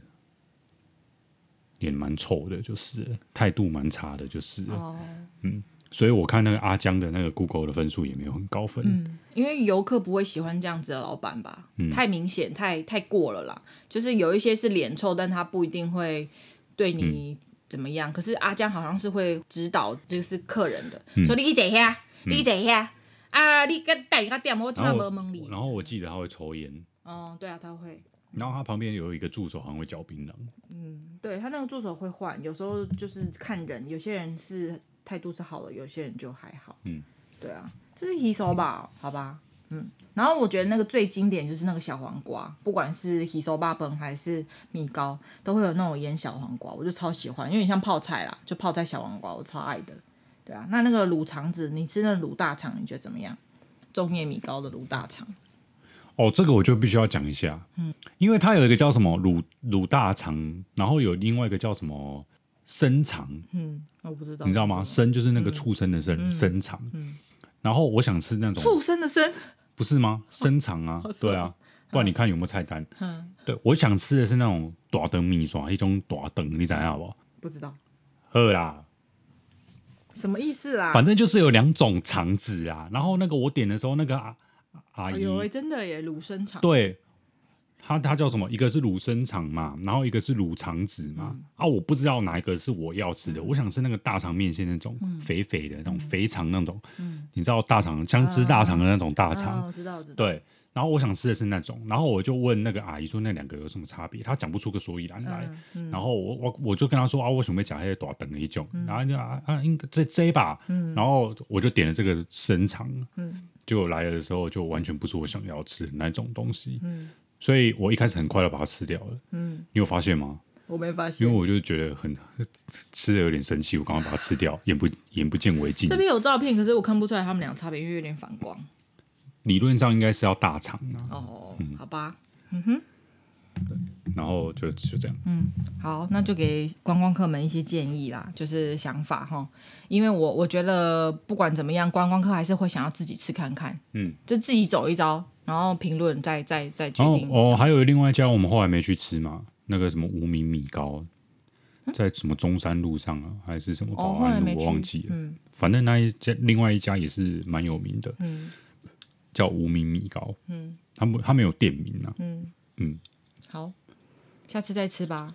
脸蛮臭的，就是态度蛮差的，就是，哦，嗯。所以我看那个阿江的那个 Google 的分数也没有很高分，嗯，因为游客不会喜欢这样子的老板吧，嗯，太明显，太太过了啦。就是有一些是脸臭，但他不一定会对你怎么样。嗯，可是阿江好像是会指导，就是客人的，说你坐下，你坐下，啊，你跟带一个店，我从来没蒙你。然后我记得他会抽烟，哦，对啊，他会。然后他旁边有一个助手，好像会嚼槟榔。嗯，对他那个助手会换，有时候就是看人，有些人是。态度是好的，有些人就还好。嗯，对啊，这是稀手吧？好吧，嗯。然后我觉得那个最经典就是那个小黄瓜，不管是稀手巴本还是米糕，都会有那种腌小黄瓜，我就超喜欢，因为你像泡菜啦，就泡菜小黄瓜，我超爱的。对啊，那那个卤肠子，你吃那卤大肠，你觉得怎么样？中叶米糕的卤大肠。哦，这个我就必须要讲一下，嗯，因为它有一个叫什么卤卤大肠，然后有另外一个叫什么。生肠，嗯，我不知道，你知道吗？生就是那个畜生的生，生肠。然后我想吃那种畜生的生，不是吗？生肠啊，对啊，不然你看有没有菜单？嗯，对，我想吃的是那种大灯米线，一种大灯，你知道不？不知道。饿啦，什么意思啊？反正就是有两种肠子啊。然后那个我点的时候，那个阿阿姨，有真的耶，卤生肠，对。它它叫什么？一个是乳生肠嘛，然后一个是乳肠子嘛。嗯、啊，我不知道哪一个是我要吃的。嗯、我想吃那个大肠面线那种肥肥的、嗯、那种肥肠那种。嗯、你知道大肠姜汁大肠的那种大肠？啊啊、我知道，我知道。对，然后我想吃的是那种，然后我就问那个阿姨说那两个有什么差别？她讲不出个所以然来。然后我我我就跟她说啊，我准备讲那些短等的一种。嗯、然后就啊啊，应该这这一把。嗯、然后我就点了这个生肠。嗯。结果来了的时候就完全不是我想要吃的那种东西。嗯。所以我一开始很快的把它吃掉了。嗯，你有发现吗？我没发现，因为我就觉得很吃的有点生气，我刚刚把它吃掉，眼不眼不见为净。这边有照片，可是我看不出来他们俩差别，因为有点反光。理论上应该是要大肠啊。哦，嗯、好吧，嗯哼。对，然后就就这样。嗯，好，那就给观光客们一些建议啦，就是想法哈。因为我我觉得不管怎么样，观光客还是会想要自己吃看看。嗯，就自己走一遭，然后评论，再再再决定。哦，还有另外一家我们后来没去吃嘛，那个什么无名米糕，在什么中山路上啊，还是什么保安路，我忘记了。嗯，反正那一家另外一家也是蛮有名的。嗯，叫无名米糕。嗯，他们他没有店名啊。嗯嗯。好，下次再吃吧。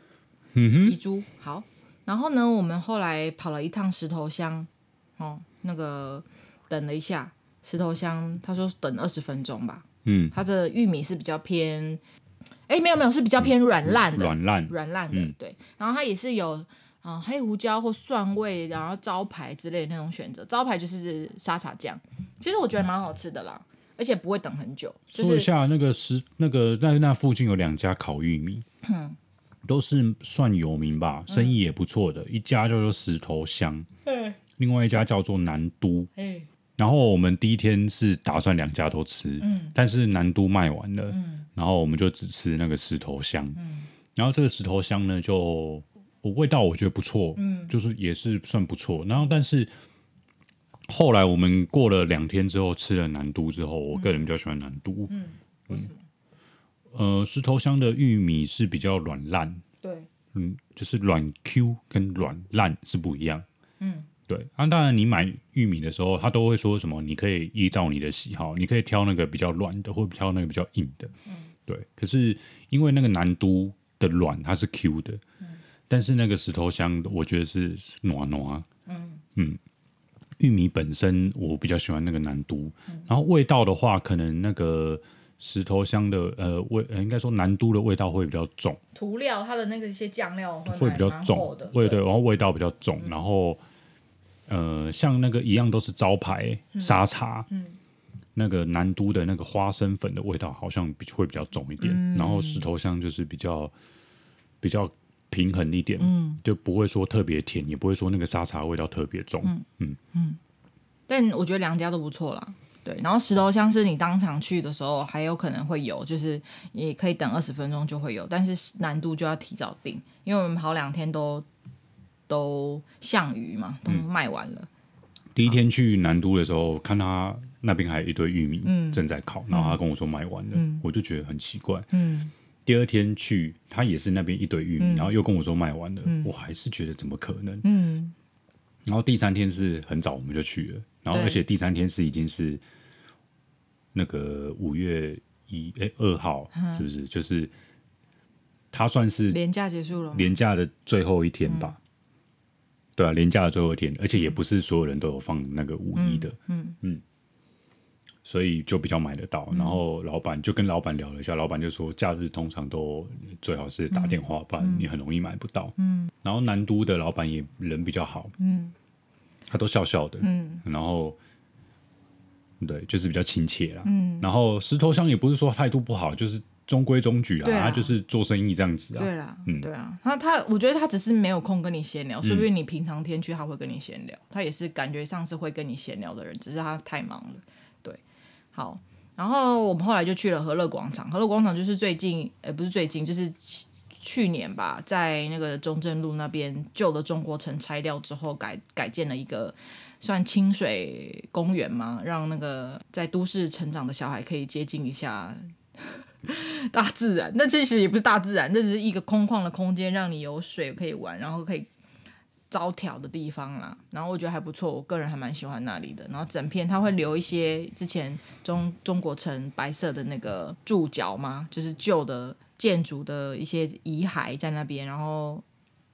嗯哼，遗珠好。然后呢，我们后来跑了一趟石头乡，哦，那个等了一下石头乡，他说等二十分钟吧。嗯，他的玉米是比较偏，哎，没有没有，是比较偏软烂的，软烂软烂的，对。然后它也是有啊、呃、黑胡椒或蒜味，然后招牌之类的那种选择。招牌就是沙茶酱，其实我觉得蛮好吃的啦。而且不会等很久。就是、说一下那个石那个在那附近有两家烤玉米，嗯，[clears throat] 都是算有名吧，生意也不错的。嗯、一家叫做石头乡，嗯、另外一家叫做南都。嗯、然后我们第一天是打算两家都吃，嗯，但是南都卖完了，嗯，然后我们就只吃那个石头香，嗯，然后这个石头香呢，就我味道我觉得不错，嗯，就是也是算不错。然后但是。后来我们过了两天之后吃了南都之后，我个人比较喜欢南都。呃，石头乡的玉米是比较软烂。对。嗯，就是软 Q 跟软烂是不一样。嗯，对。啊，当然你买玉米的时候，他都会说什么？你可以依照你的喜好，你可以挑那个比较软的，或挑那个比较硬的。嗯，对。可是因为那个南都的软它是 Q 的，嗯，但是那个石头乡的我觉得是软软。嗯嗯。玉米本身我比较喜欢那个南都，嗯、然后味道的话，可能那个石头香的呃味，应该说南都的味道会比较重。涂料它的那个一些酱料会，会比较重的，味对，然后味道比较重，嗯、然后呃像那个一样都是招牌沙茶，嗯，那个南都的那个花生粉的味道好像比会比较重一点，嗯、然后石头香就是比较比较。平衡一点，嗯，就不会说特别甜，也不会说那个沙茶味道特别重，嗯。嗯。嗯。但我觉得两家都不错啦，对。然后石头像是你当场去的时候还有可能会有，就是也可以等二十分钟就会有，但是南都就要提早定，因为我们跑两天都都项羽嘛，都卖完了。嗯、第一天去南都的时候，看他那边还有一堆玉米正在烤，嗯、然后他跟我说卖完了，嗯、我就觉得很奇怪，嗯。第二天去，他也是那边一堆玉米，嗯、然后又跟我说卖完了，嗯、我还是觉得怎么可能？嗯。然后第三天是很早我们就去了，然后而且第三天是已经是那个五月一哎二号，是不是？嗯、就是他算是年假结束了，年假的最后一天吧？嗯、对啊，年假的最后一天，而且也不是所有人都有放那个五一的，嗯嗯。嗯所以就比较买得到，然后老板就跟老板聊了一下，老板就说假日通常都最好是打电话，不然你很容易买不到。嗯，然后南都的老板也人比较好，嗯，他都笑笑的，嗯，然后对，就是比较亲切啦，嗯，然后石头香也不是说态度不好，就是中规中矩啊，他就是做生意这样子啊，对啦，嗯，对啊，他他我觉得他只是没有空跟你闲聊，说不定你平常天去他会跟你闲聊，他也是感觉上是会跟你闲聊的人，只是他太忙了。好，然后我们后来就去了和乐广场。和乐广场就是最近，呃，不是最近，就是去年吧，在那个中正路那边旧的中国城拆掉之后改，改建了一个算清水公园嘛，让那个在都市成长的小孩可以接近一下 [laughs] 大自然。那其实也不是大自然，那只是一个空旷的空间，让你有水可以玩，然后可以。招条的地方啦，然后我觉得还不错，我个人还蛮喜欢那里的。然后整片它会留一些之前中中国城白色的那个柱脚嘛，就是旧的建筑的一些遗骸在那边，然后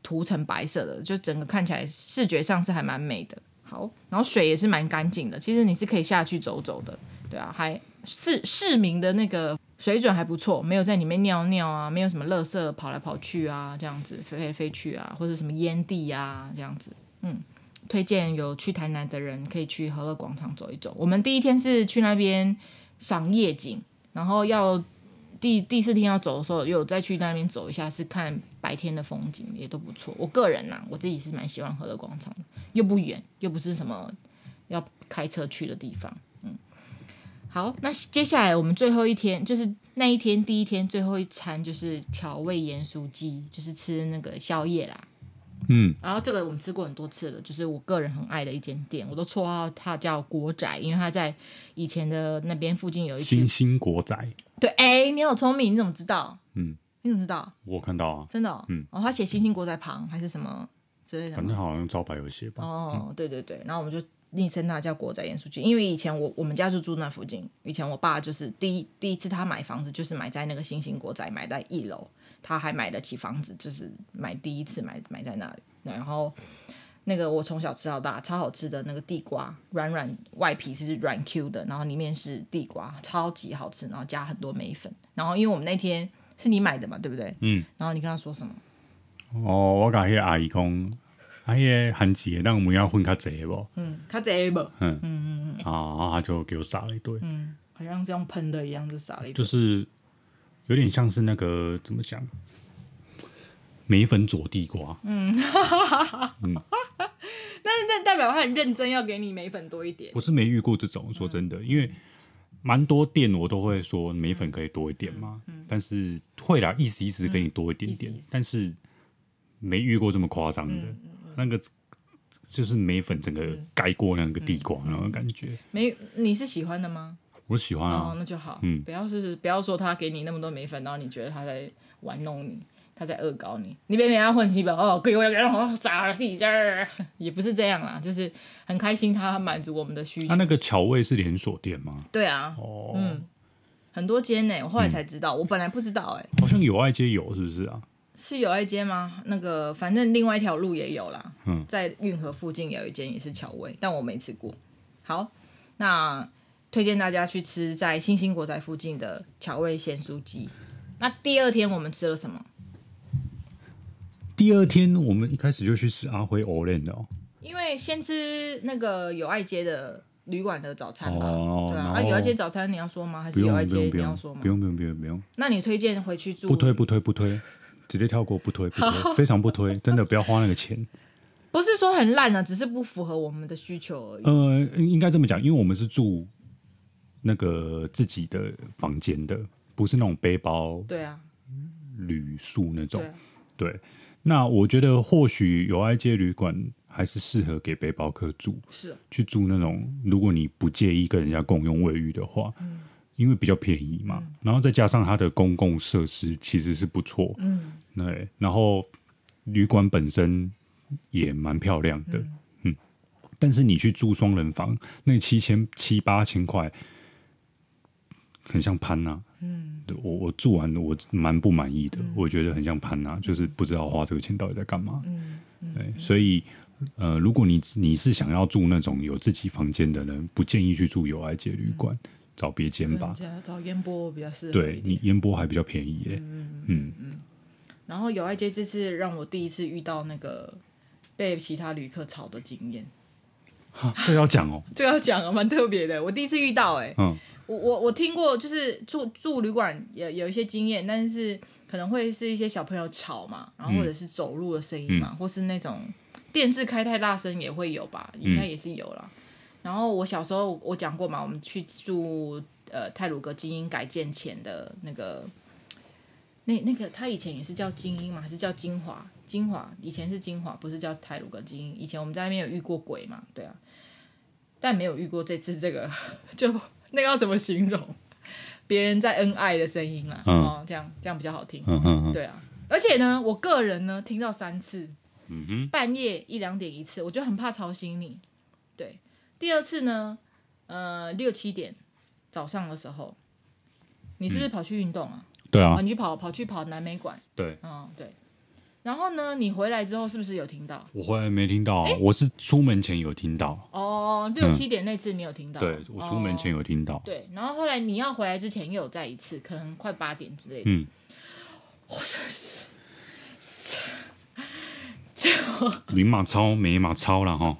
涂成白色的，就整个看起来视觉上是还蛮美的。好，然后水也是蛮干净的，其实你是可以下去走走的，对啊，还市市民的那个。水准还不错，没有在里面尿尿啊，没有什么垃圾跑来跑去啊，这样子飞来飞去啊，或者什么烟蒂啊，这样子。嗯，推荐有去台南的人可以去和乐广场走一走。我们第一天是去那边赏夜景，然后要第第四天要走的时候，又再去那边走一下，是看白天的风景，也都不错。我个人呐、我自己是蛮喜欢和乐广场的，又不远，又不是什么要开车去的地方。嗯，好，那接下来我们最后一天，就是那一天第一天最后一餐，就是巧味盐酥鸡，就是吃那个宵夜啦。嗯，然后这个我们吃过很多次了，就是我个人很爱的一间店，我都绰号它叫国宅，因为它在以前的那边附近有一星星国宅。对，哎，你好聪明，你怎么知道？嗯，你怎么知道？我看到啊，真的、哦，嗯，哦，他写星星国宅旁还是什么之类的，反正好像招牌有写吧。哦，嗯、对对对，然后我们就昵称它叫国宅盐酥鸡，因为以前我我们家就住那附近，以前我爸就是第一第一次他买房子就是买在那个新兴国宅，买在一楼。他还买得起房子，就是买第一次买买在那里。然后那个我从小吃到大，超好吃的那个地瓜，软软外皮是软 Q 的，然后里面是地瓜，超级好吃。然后加很多梅粉。然后因为我们那天是你买的嘛，对不对？嗯。然后你跟他说什么？哦，我跟那阿姨讲，阿姨韩姐，那我们要混较济不？嗯，较济不？嗯嗯嗯嗯。啊，然后他就给我撒了一堆。嗯，好像是用喷的一样，就撒了一堆。就是。有点像是那个怎么讲，眉粉佐地瓜。嗯，[laughs] 嗯，那那代表他很认真，要给你眉粉多一点。我是没遇过这种，说真的，嗯、因为蛮多店我都会说眉粉可以多一点嘛。嗯嗯、但是会啦，意思意思给你多一点点，嗯、但是没遇过这么夸张的，那个就是眉粉整个盖过那个地瓜那种感觉。没，你是喜欢的吗？我喜欢啊，哦，那就好。嗯，不要是不要说他给你那么多眉粉，然后你觉得他在玩弄你，他在恶搞你。你别别要混基本哦，给我然后傻自己这儿，[laughs] 也不是这样啦，就是很开心他满足我们的需求。他那个巧味是连锁店吗？对啊，哦，嗯，很多间呢，我后来才知道，嗯、我本来不知道哎。好像友爱街有是不是啊？是有爱街吗？那个反正另外一条路也有啦。嗯，在运河附近有一间也是巧味，但我没吃过。好，那。推荐大家去吃在新兴国宅附近的巧味咸酥鸡。那第二天我们吃了什么？第二天我们一开始就去吃阿辉欧练的哦。因为先吃那个友爱街的旅馆的早餐吧。哦。对啊。啊，友爱街早餐你要说吗？还是友爱街你要说吗？不用不用不用不用。那你推荐回去住？不推不推不推，直接跳过不推不推，非常不推，真的不要花那个钱。[laughs] 不是说很烂啊，只是不符合我们的需求而已。呃，应该这么讲，因为我们是住。那个自己的房间的，不是那种背包，对啊，旅宿那种，对，对。那我觉得或许友爱街旅馆还是适合给背包客住，是去住那种，如果你不介意跟人家共用卫浴的话，嗯，因为比较便宜嘛，嗯、然后再加上它的公共设施其实是不错，嗯，对，然后旅馆本身也蛮漂亮的，嗯，嗯，但是你去住双人房，那七千七八千块。很像潘娜，嗯，我我住完我蛮不满意的，嗯、我觉得很像潘娜，就是不知道花这个钱到底在干嘛，嗯，嗯对，所以呃，如果你你是想要住那种有自己房间的人，不建议去住友爱街旅馆，嗯、找别间吧，找烟波比较适合，对你烟波还比较便宜耶，嗯嗯嗯，然后友爱街这次让我第一次遇到那个被其他旅客吵的经验，哈，这要讲哦，[laughs] 这要讲啊，蛮特别的，我第一次遇到哎，嗯。我我我听过，就是住住旅馆有有一些经验，但是可能会是一些小朋友吵嘛，然后或者是走路的声音嘛，嗯、或是那种电视开太大声也会有吧，应该也是有啦。嗯、然后我小时候我讲过嘛，我们去住呃泰鲁阁精英改建前的那个，那那个他以前也是叫精英嘛，还是叫精华？精华以前是精华，不是叫泰鲁阁精英。以前我们在那边有遇过鬼嘛，对啊，但没有遇过这次这个就。那个要怎么形容？别人在恩爱的声音啊，嗯、哦，这样这样比较好听。嗯嗯嗯、对啊，而且呢，我个人呢听到三次，嗯、哼半夜一两点一次，我就很怕吵醒你。对，第二次呢，呃，六七点早上的时候，你是不是跑去运动啊？嗯、对啊、哦，你去跑跑去跑南美馆。对，嗯，对。然后呢，你回来之后是不是有听到？我回来没听到，我是出门前有听到。哦，六七点那次你有听到？对，我出门前有听到。对，然后后来你要回来之前又有再一次，可能快八点之类的。嗯，我真是，[laughs] 这明码超没码超了哈。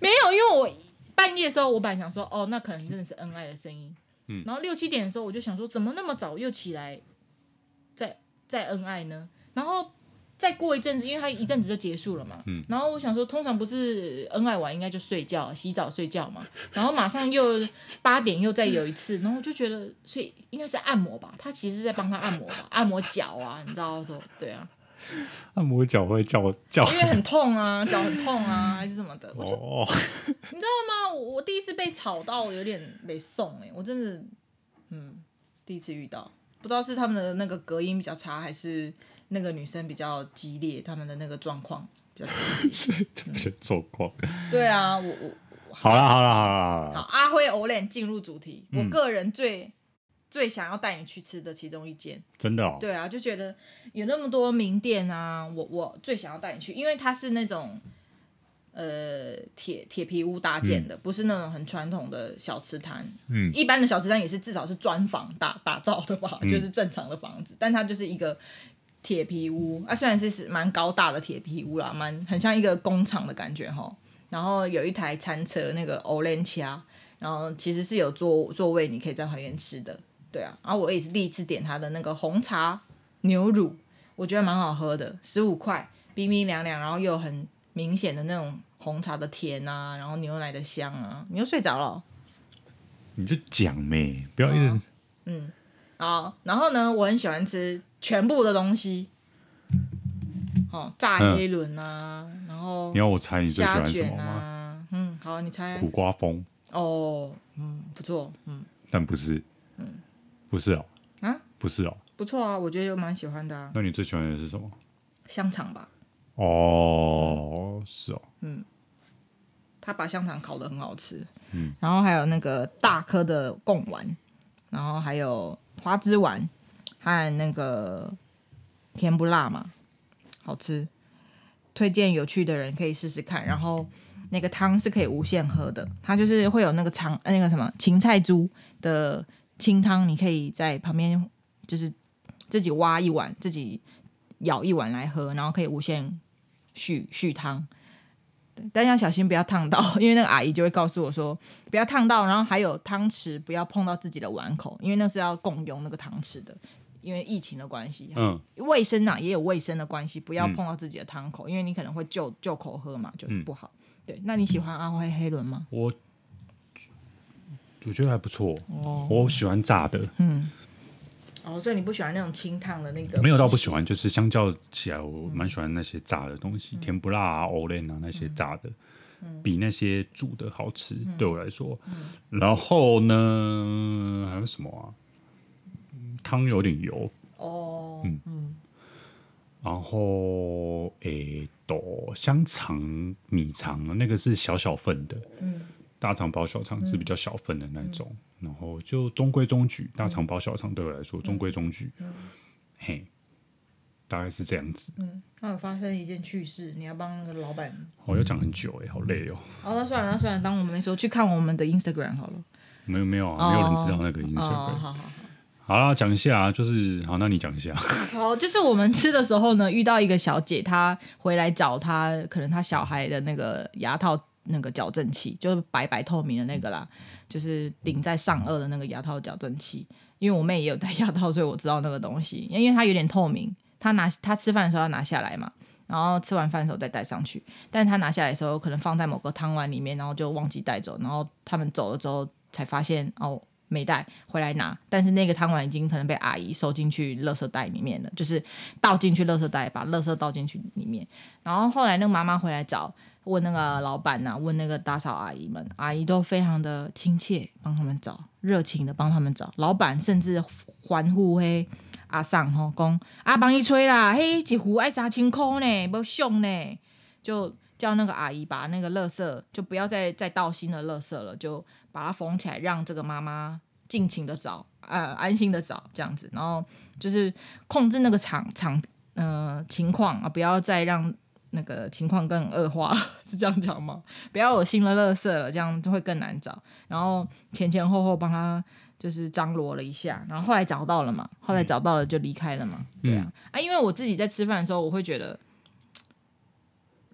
没有，因为我半夜的时候，我本来想说，哦，那可能真的是恩爱的声音。嗯，然后六七点的时候，我就想说，怎么那么早又起来再再恩爱呢？然后再过一阵子，因为他一阵子就结束了嘛。嗯。然后我想说，通常不是恩爱完应该就睡觉、洗澡、睡觉嘛。[laughs] 然后马上又八点又再有一次，[laughs] 然后我就觉得，所以应该是按摩吧？他其实是在帮他按摩吧，按摩脚啊，你知道说？对啊。[laughs] 按摩脚会叫叫，因为很痛啊，[laughs] 脚很痛啊，还是什么的。我就哦，[laughs] 你知道吗？我第一次被吵到，有点没送哎，我真的，嗯，第一次遇到，不知道是他们的那个隔音比较差，还是那个女生比较激烈，他们的那个状况比较激烈。状况。对啊，我我好了好了好了好了。好，阿辉欧练进入主题，我个人最。最想要带你去吃的其中一间，真的哦？对啊，就觉得有那么多名店啊，我我最想要带你去，因为它是那种呃铁铁皮屋搭建的，嗯、不是那种很传统的小吃摊。嗯，一般的小吃摊也是至少是砖房打打造的吧，嗯、就是正常的房子，但它就是一个铁皮屋啊，虽然是是蛮高大的铁皮屋啦，蛮很像一个工厂的感觉哈。然后有一台餐车，那个欧莲恰，然后其实是有座座位，你可以在旁边吃的。对啊，然后我也是第一次点他的那个红茶牛乳，我觉得蛮好喝的，十五块，冰冰凉凉，然后又有很明显的那种红茶的甜啊，然后牛奶的香啊，你又睡着了？你就讲呗，不要一直、哦、嗯，好，然后呢，我很喜欢吃全部的东西，哦，炸黑轮啊，嗯、然后你要我猜你最喜欢什么吗？嗯，好，你猜苦瓜风哦，嗯，不错，嗯，但不是，嗯。不是哦，啊，不是哦，不错啊，我觉得有蛮喜欢的啊。那你最喜欢的是什么？香肠吧。哦，是哦，嗯，他把香肠烤的很好吃，嗯，然后还有那个大颗的贡丸，然后还有花枝丸和那个甜不辣嘛，好吃，推荐有趣的人可以试试看。然后那个汤是可以无限喝的，它就是会有那个长那个什么芹菜猪的。清汤，你可以在旁边，就是自己挖一碗，自己舀一碗来喝，然后可以无限续续汤。对，但要小心不要烫到，因为那个阿姨就会告诉我说不要烫到，然后还有汤匙不要碰到自己的碗口，因为那是要共用那个汤匙的，因为疫情的关系，嗯，卫生啊也有卫生的关系，不要碰到自己的汤口，嗯、因为你可能会就就口喝嘛，就不好。嗯、对，那你喜欢阿辉黑轮吗？我。我觉得还不错，哦、我喜欢炸的。嗯，哦，所以你不喜欢那种清汤的那个？没有到不喜欢，就是相较起来，我蛮喜欢那些炸的东西，嗯、甜不辣啊、欧蕾啊那些炸的，嗯、比那些煮的好吃。嗯、对我来说，嗯、然后呢，还有什么啊？汤有点油哦。嗯嗯，然后诶，豆香肠、米肠那个是小小份的。嗯。大肠包小肠是比较小份的那种，嗯、然后就中规中矩。大肠包小肠对我来说中规中矩，嗯、嘿，大概是这样子。嗯，那有发生一件趣事，你要帮那个老板。我要讲很久哎，好累哦。好，那算了，那算了，当我们没说，去看我们的 Instagram 好了。没有没有啊，没有人知道那个 Instagram。哦、好好好，好啦，讲一下，就是好，那你讲一下。[laughs] 好，就是我们吃的时候呢，遇到一个小姐，她回来找她，可能她小孩的那个牙套。那个矫正器就是白白透明的那个啦，就是顶在上颚的那个牙套矫正器。因为我妹也有戴牙套，所以我知道那个东西。因为它有点透明，她拿她吃饭的时候要拿下来嘛，然后吃完饭的时候再戴上去。但她拿下来的时候，可能放在某个汤碗里面，然后就忘记带走。然后他们走了之后才发现哦，没带回来拿。但是那个汤碗已经可能被阿姨收进去垃圾袋里面了，就是倒进去垃圾袋，把垃圾倒进去里面。然后后来那个妈妈回来找。问那个老板呐、啊，问那个打扫阿姨们，阿姨都非常的亲切，帮他们找，热情的帮他们找。老板甚至欢呼嘿，阿桑吼讲，啊帮伊吹啦，嘿，一壶爱三千块呢，不凶呢，就叫那个阿姨把那个垃圾就不要再再倒新的垃圾了，就把它封起来，让这个妈妈尽情的找，呃，安心的找这样子，然后就是控制那个场场呃情况啊，不要再让。那个情况更恶化，[laughs] 是这样讲吗？不要有新的乐色了，这样就会更难找。然后前前后后帮他就是张罗了一下，然后后来找到了嘛，后来找到了就离开了嘛。嗯、对啊，啊，因为我自己在吃饭的时候，我会觉得，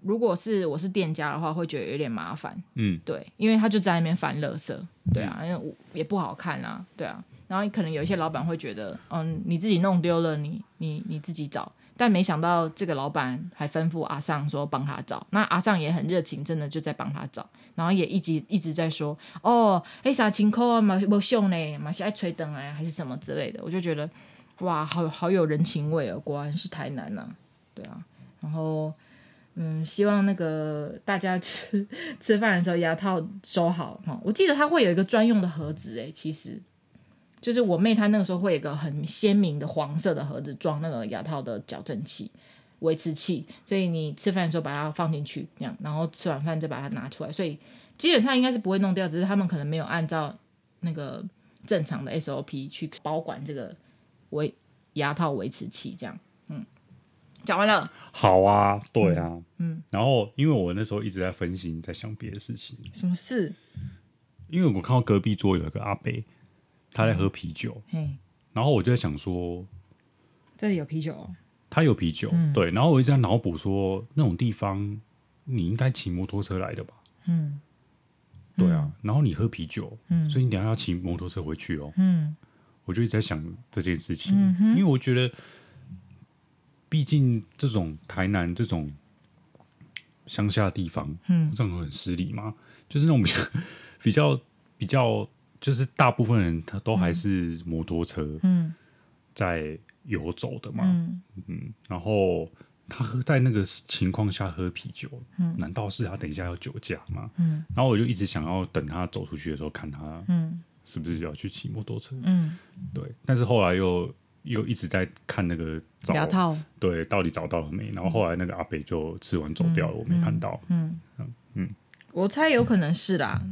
如果是我是店家的话，会觉得有点麻烦。嗯，对，因为他就在那边翻乐色，对啊，因为我也不好看啊，对啊。然后可能有一些老板会觉得，嗯，你自己弄丢了，你你你自己找。但没想到这个老板还吩咐阿尚说帮他找，那阿尚也很热情，真的就在帮他找，然后也一直一直在说，哦，哎啥情况啊，嘛不凶呢，马是爱吹灯哎，还是什么之类的，我就觉得哇，好好有人情味哦，果然是台南呐、啊，对啊，然后嗯，希望那个大家吃 [laughs] 吃饭的时候牙套收好哈，我记得它会有一个专用的盒子哎，其实。就是我妹她那个时候会有一个很鲜明的黄色的盒子装那个牙套的矫正器、维持器，所以你吃饭的时候把它放进去，这样，然后吃完饭再把它拿出来，所以基本上应该是不会弄掉，只是他们可能没有按照那个正常的 SOP 去保管这个维牙套维持器，这样，嗯，讲完了。好啊，对啊，嗯，嗯，然后因为我那时候一直在分心，在想别的事情。什么事？因为我看到隔壁桌有一个阿伯。他在喝啤酒，嗯，然后我就在想说，这里有啤酒，他有啤酒，嗯，对，然后我一直在脑补说，那种地方你应该骑摩托车来的吧，嗯，对啊，然后你喝啤酒，嗯，所以你等下要骑摩托车回去哦，嗯，我就一直在想这件事情，嗯，因为我觉得，毕竟这种台南这种乡下地方，嗯，这种很失礼嘛，就是那种比较比较 [laughs] 比较。就是大部分人他都还是摩托车，嗯，在游走的嘛，嗯，嗯，然后他喝在那个情况下喝啤酒，嗯，难道是他等一下要酒驾吗？嗯，然后我就一直想要等他走出去的时候看他，嗯，是不是要去骑摩托车？嗯，对，但是后来又又一直在看那个牙套，对，到底找到了没？然后后来那个阿北就吃完走掉了，我没看到，嗯。嗯。嗯，我猜有可能是啦。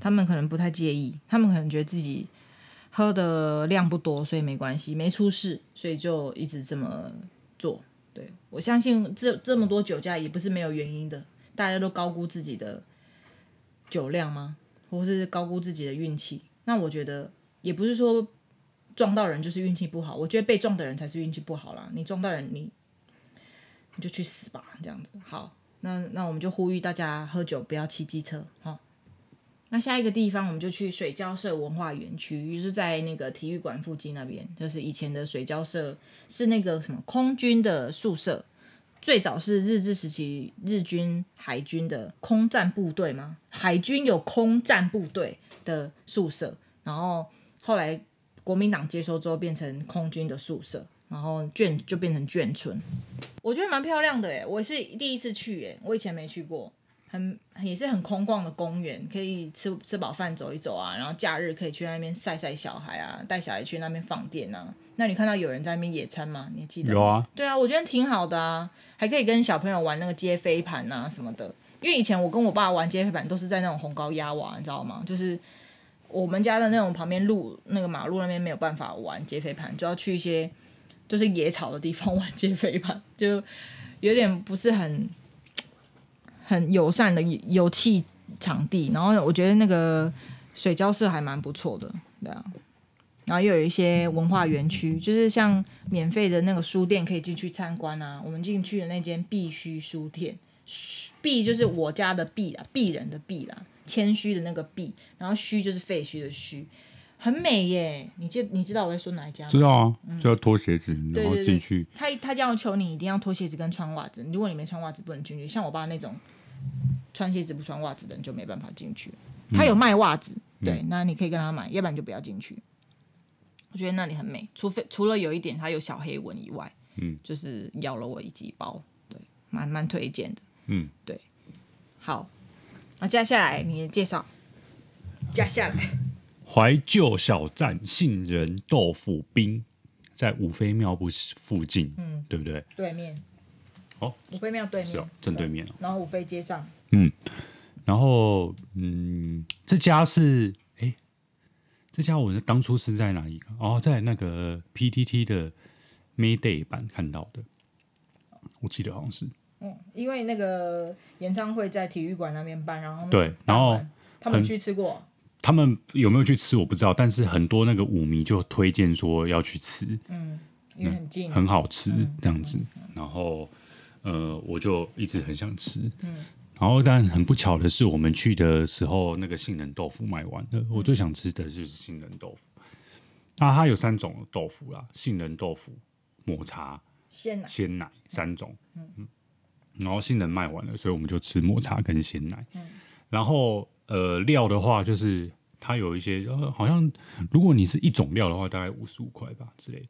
他们可能不太介意，他们可能觉得自己喝的量不多，所以没关系，没出事，所以就一直这么做。对，我相信这这么多酒驾也不是没有原因的，大家都高估自己的酒量吗？或是高估自己的运气？那我觉得也不是说撞到人就是运气不好，我觉得被撞的人才是运气不好啦。你撞到人，你你就去死吧，这样子。好，那那我们就呼吁大家喝酒不要骑机车，哈。那下一个地方，我们就去水交社文化园区，就是在那个体育馆附近那边，就是以前的水交社是那个什么空军的宿舍，最早是日治时期日军海军的空战部队吗？海军有空战部队的宿舍，然后后来国民党接收之后变成空军的宿舍，然后眷就变成眷村，我觉得蛮漂亮的诶，我是第一次去诶，我以前没去过。很也是很空旷的公园，可以吃吃饱饭走一走啊，然后假日可以去那边晒晒小孩啊，带小孩去那边放电啊。那你看到有人在那边野餐吗？你记得？有啊。对啊，我觉得挺好的啊，还可以跟小朋友玩那个接飞盘啊什么的。因为以前我跟我爸玩接飞盘都是在那种红高压瓦，你知道吗？就是我们家的那种旁边路那个马路那边没有办法玩接飞盘，就要去一些就是野草的地方 [laughs] 玩接飞盘，就有点不是很。很友善的游憩场地，然后我觉得那个水交社还蛮不错的，对啊，然后又有一些文化园区，就是像免费的那个书店可以进去参观啊。我们进去的那间必须书店，必就是我家的必啦，必人的必啦，谦虚的那个必，然后虚就是废墟的虚，很美耶。你记你知道我在说哪一家吗？知道啊，就要脱鞋子，嗯、然后进去。他他这样求你一定要脱鞋子跟穿袜子，如果你没穿袜子不能进去。像我爸那种。穿鞋子不穿袜子的人就没办法进去。他有卖袜子，嗯、对，那你可以跟他买，要不然就不要进去。我觉得那里很美，除非除了有一点它有小黑纹以外，嗯，就是咬了我一几包，对，蛮蛮推荐的，嗯，对。好，那接下来你的介绍，接下来怀旧小站杏仁豆腐冰，在五妃庙不附近，嗯，对不对？对面。哦，五妃庙对面，是哦，正对面哦。然后五妃街上，嗯，然后嗯，这家是哎，这家我当初是在哪里？哦，在那个 PTT 的 Mayday 版看到的，我记得好像是。嗯，因为那个演唱会在体育馆那边办，然后对，然后他们去吃过，他们有没有去吃我不知道，但是很多那个舞迷就推荐说要去吃，嗯，因为很近，很好吃这样子，然后。呃，我就一直很想吃，嗯，然后但很不巧的是，我们去的时候那个杏仁豆腐卖完了，嗯，我最想吃的就是杏仁豆腐，那它有三种豆腐啦，杏仁豆腐、抹茶、鲜奶、鲜奶三种。嗯嗯。然后杏仁卖完了，所以我们就吃抹茶跟鲜奶。嗯。然后呃料的话，就是它有一些呃好像如果你是一种料的话，大概五十五块吧之类的。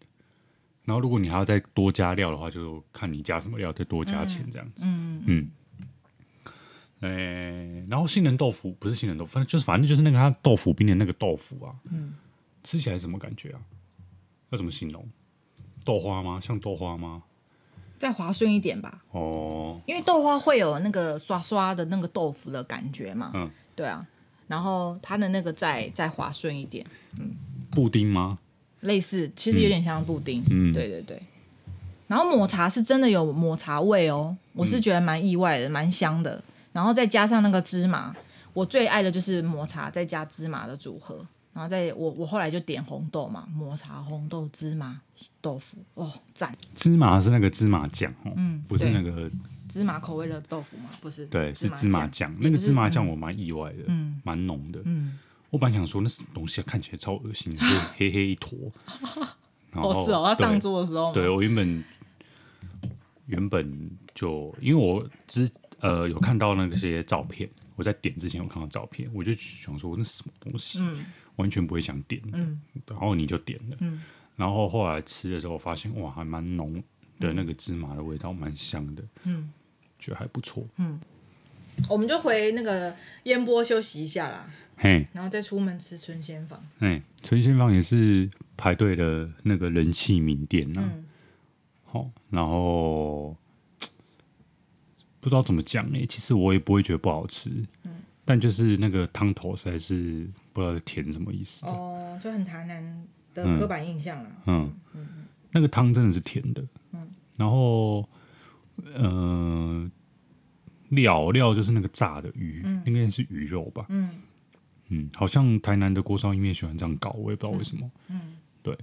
然后如果你还要再多加料的话，就看你加什么料，再多加钱这样子。嗯嗯。哎、嗯，然后杏仁豆腐不是杏仁豆腐，反正就是反正就是那个它豆腐冰的那个豆腐啊。嗯。吃起来什么感觉啊？要怎么形容？豆花吗？像豆花吗？再滑顺一点吧。哦。因为豆花会有那个刷刷的那个豆腐的感觉嘛。嗯。对啊。然后它的那个再再滑顺一点。嗯。布丁吗？类似，其实有点像布丁。嗯。对对对。然后抹茶是真的有抹茶味哦，我是觉得蛮意外的，蛮香的。然后再加上那个芝麻，我最爱的就是抹茶再加芝麻的组合。然后再我我后来就点红豆嘛，抹茶红豆芝麻豆腐哦，赞！芝麻是那个芝麻酱哦，嗯，不是那个芝麻口味的豆腐吗？不是，对，是芝麻酱。那个芝麻酱我蛮意外的，嗯，蛮浓的，嗯。我本来想说那什么东西啊，看起来超恶心，[laughs] 就黑黑一坨。哦，是哦，他上桌的时候，对我原本原本就因为我之呃有看到那些照片，我在点之前有看到照片，我就想说那什么东西，嗯。完全不会想点，嗯，然后你就点了，嗯，然后后来吃的时候发现哇，还蛮浓的那个芝麻的味道，蛮香的，嗯，觉得还不错，嗯，我们就回那个烟波休息一下啦，嘿，然后再出门吃春仙坊，哎，春仙坊也是排队的那个人气名店呐，嗯，好，然后不知道怎么讲哎，其实我也不会觉得不好吃，嗯，但就是那个汤头实在是。不知道是甜什么意思哦，就很台南的刻板印象了。嗯嗯，那个汤真的是甜的。嗯，然后呃，料料就是那个炸的鱼，应该是鱼肉吧。嗯嗯，好像台南的锅烧意面喜欢这样搞，我也不知道为什么。嗯，对，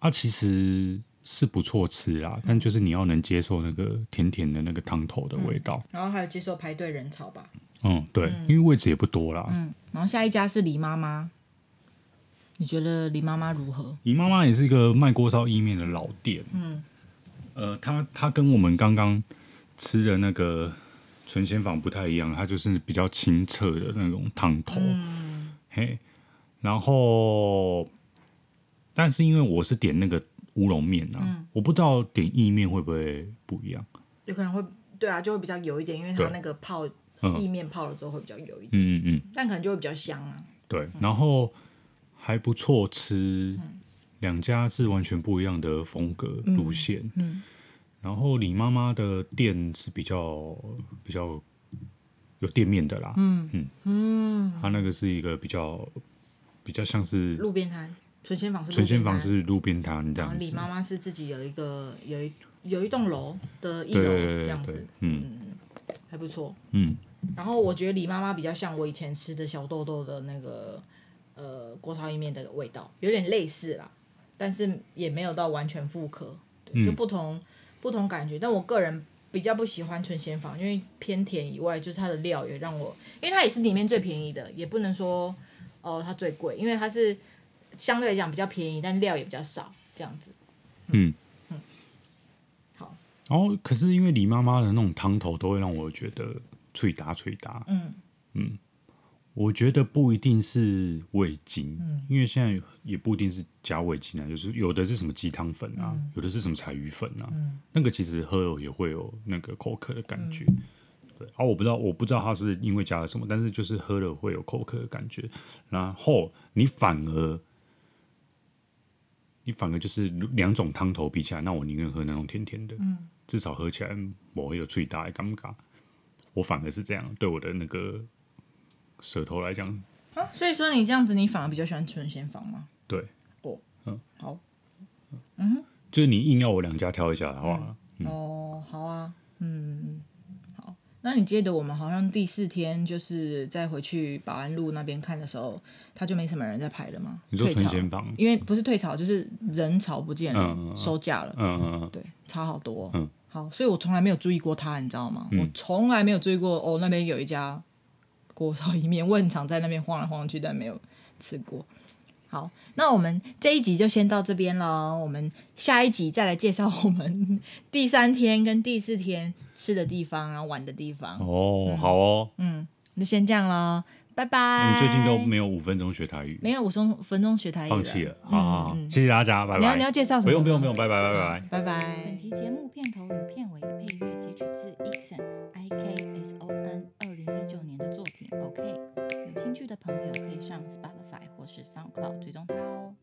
它其实是不错吃啦，但就是你要能接受那个甜甜的那个汤头的味道，然后还有接受排队人潮吧。嗯，对，因为位置也不多啦。嗯，然后下一家是李妈妈，你觉得李妈妈如何？李妈妈也是一个卖锅烧意面的老店。嗯，呃，他他跟我们刚刚吃的那个纯鲜坊不太一样，它就是比较清澈的那种汤头。嗯，嘿，然后，但是因为我是点那个乌龙面啊，嗯，我不知道点意面会不会不一样，有可能会，对啊，就会比较油一点，因为它那个泡。意面泡了之后会比较油一点，嗯嗯嗯，但可能就会比较香啊。对，然后还不错吃，两家是完全不一样的风格路线。嗯，然后李妈妈的店是比较比较有店面的啦。嗯。嗯。嗯，他那个是一个比较比较像是路边摊，纯鲜坊是纯鲜坊是路边摊这样子。李妈妈是自己有一个有一有一栋楼的一楼这样子，嗯。还不错，嗯，然后我觉得李妈妈比较像我以前吃的小豆豆的那个呃锅烧意面的味道，有点类似啦，但是也没有到完全复刻，对，就不同、嗯、不同感觉。但我个人比较不喜欢纯鲜坊，因为偏甜以外，就是它的料也让我，因为它也是里面最便宜的，也不能说哦、呃、它最贵，因为它是相对来讲比较便宜，但料也比较少，这样子，嗯。嗯然后，可是因为李妈妈的那种汤头都会让我觉得脆打脆打，嗯嗯，我觉得不一定是味精，嗯，因为现在也不一定是加味精啊，就是有的是什么鸡汤粉啊，嗯、有的是什么柴鱼粉啊，嗯，那个其实喝了也会有那个口渴的感觉，嗯、对，啊，我不知道我不知道它是因为加了什么，但是就是喝了会有口渴的感觉，然后你反而。你反而就是两种汤头比起来，那我宁愿喝那种甜甜的，嗯、至少喝起来不会有最大的尴尬。我反而是这样，对我的那个舌头来讲。啊，所以说你这样子，你反而比较喜欢纯鲜坊吗？对，不，嗯，好，嗯，就是你硬要我两家挑一下的话，嗯嗯、哦，好啊，嗯。好那你记得我们好像第四天就是再回去保安路那边看的时候，他就没什么人在排了吗？你说春鲜坊？因为不是退潮，就是人潮不见了，收假了。嗯嗯嗯，对，差好多。嗯，好，所以我从来没有注意过他，你知道吗？嗯、我从来没有注意过哦，那边有一家锅烧意面，[laughs] 我很常在那边晃来晃去，但没有吃过。好，那我们这一集就先到这边了。我们下一集再来介绍我们 [laughs] 第三天跟第四天吃的地方，然后玩的地方。哦，嗯、好哦，嗯，那先这样喽。拜拜！你最近都没有五分钟学台语？没有五分分钟学台语，放弃了。好好好，谢谢大家，拜拜。你要你要介绍什么？不用不用不用，拜拜拜拜拜拜。本集节目片头与片尾配乐截取自 Ikson I K 作品。OK，有兴趣的朋友可以上 Spotify 或是 SoundCloud 追踪他哦。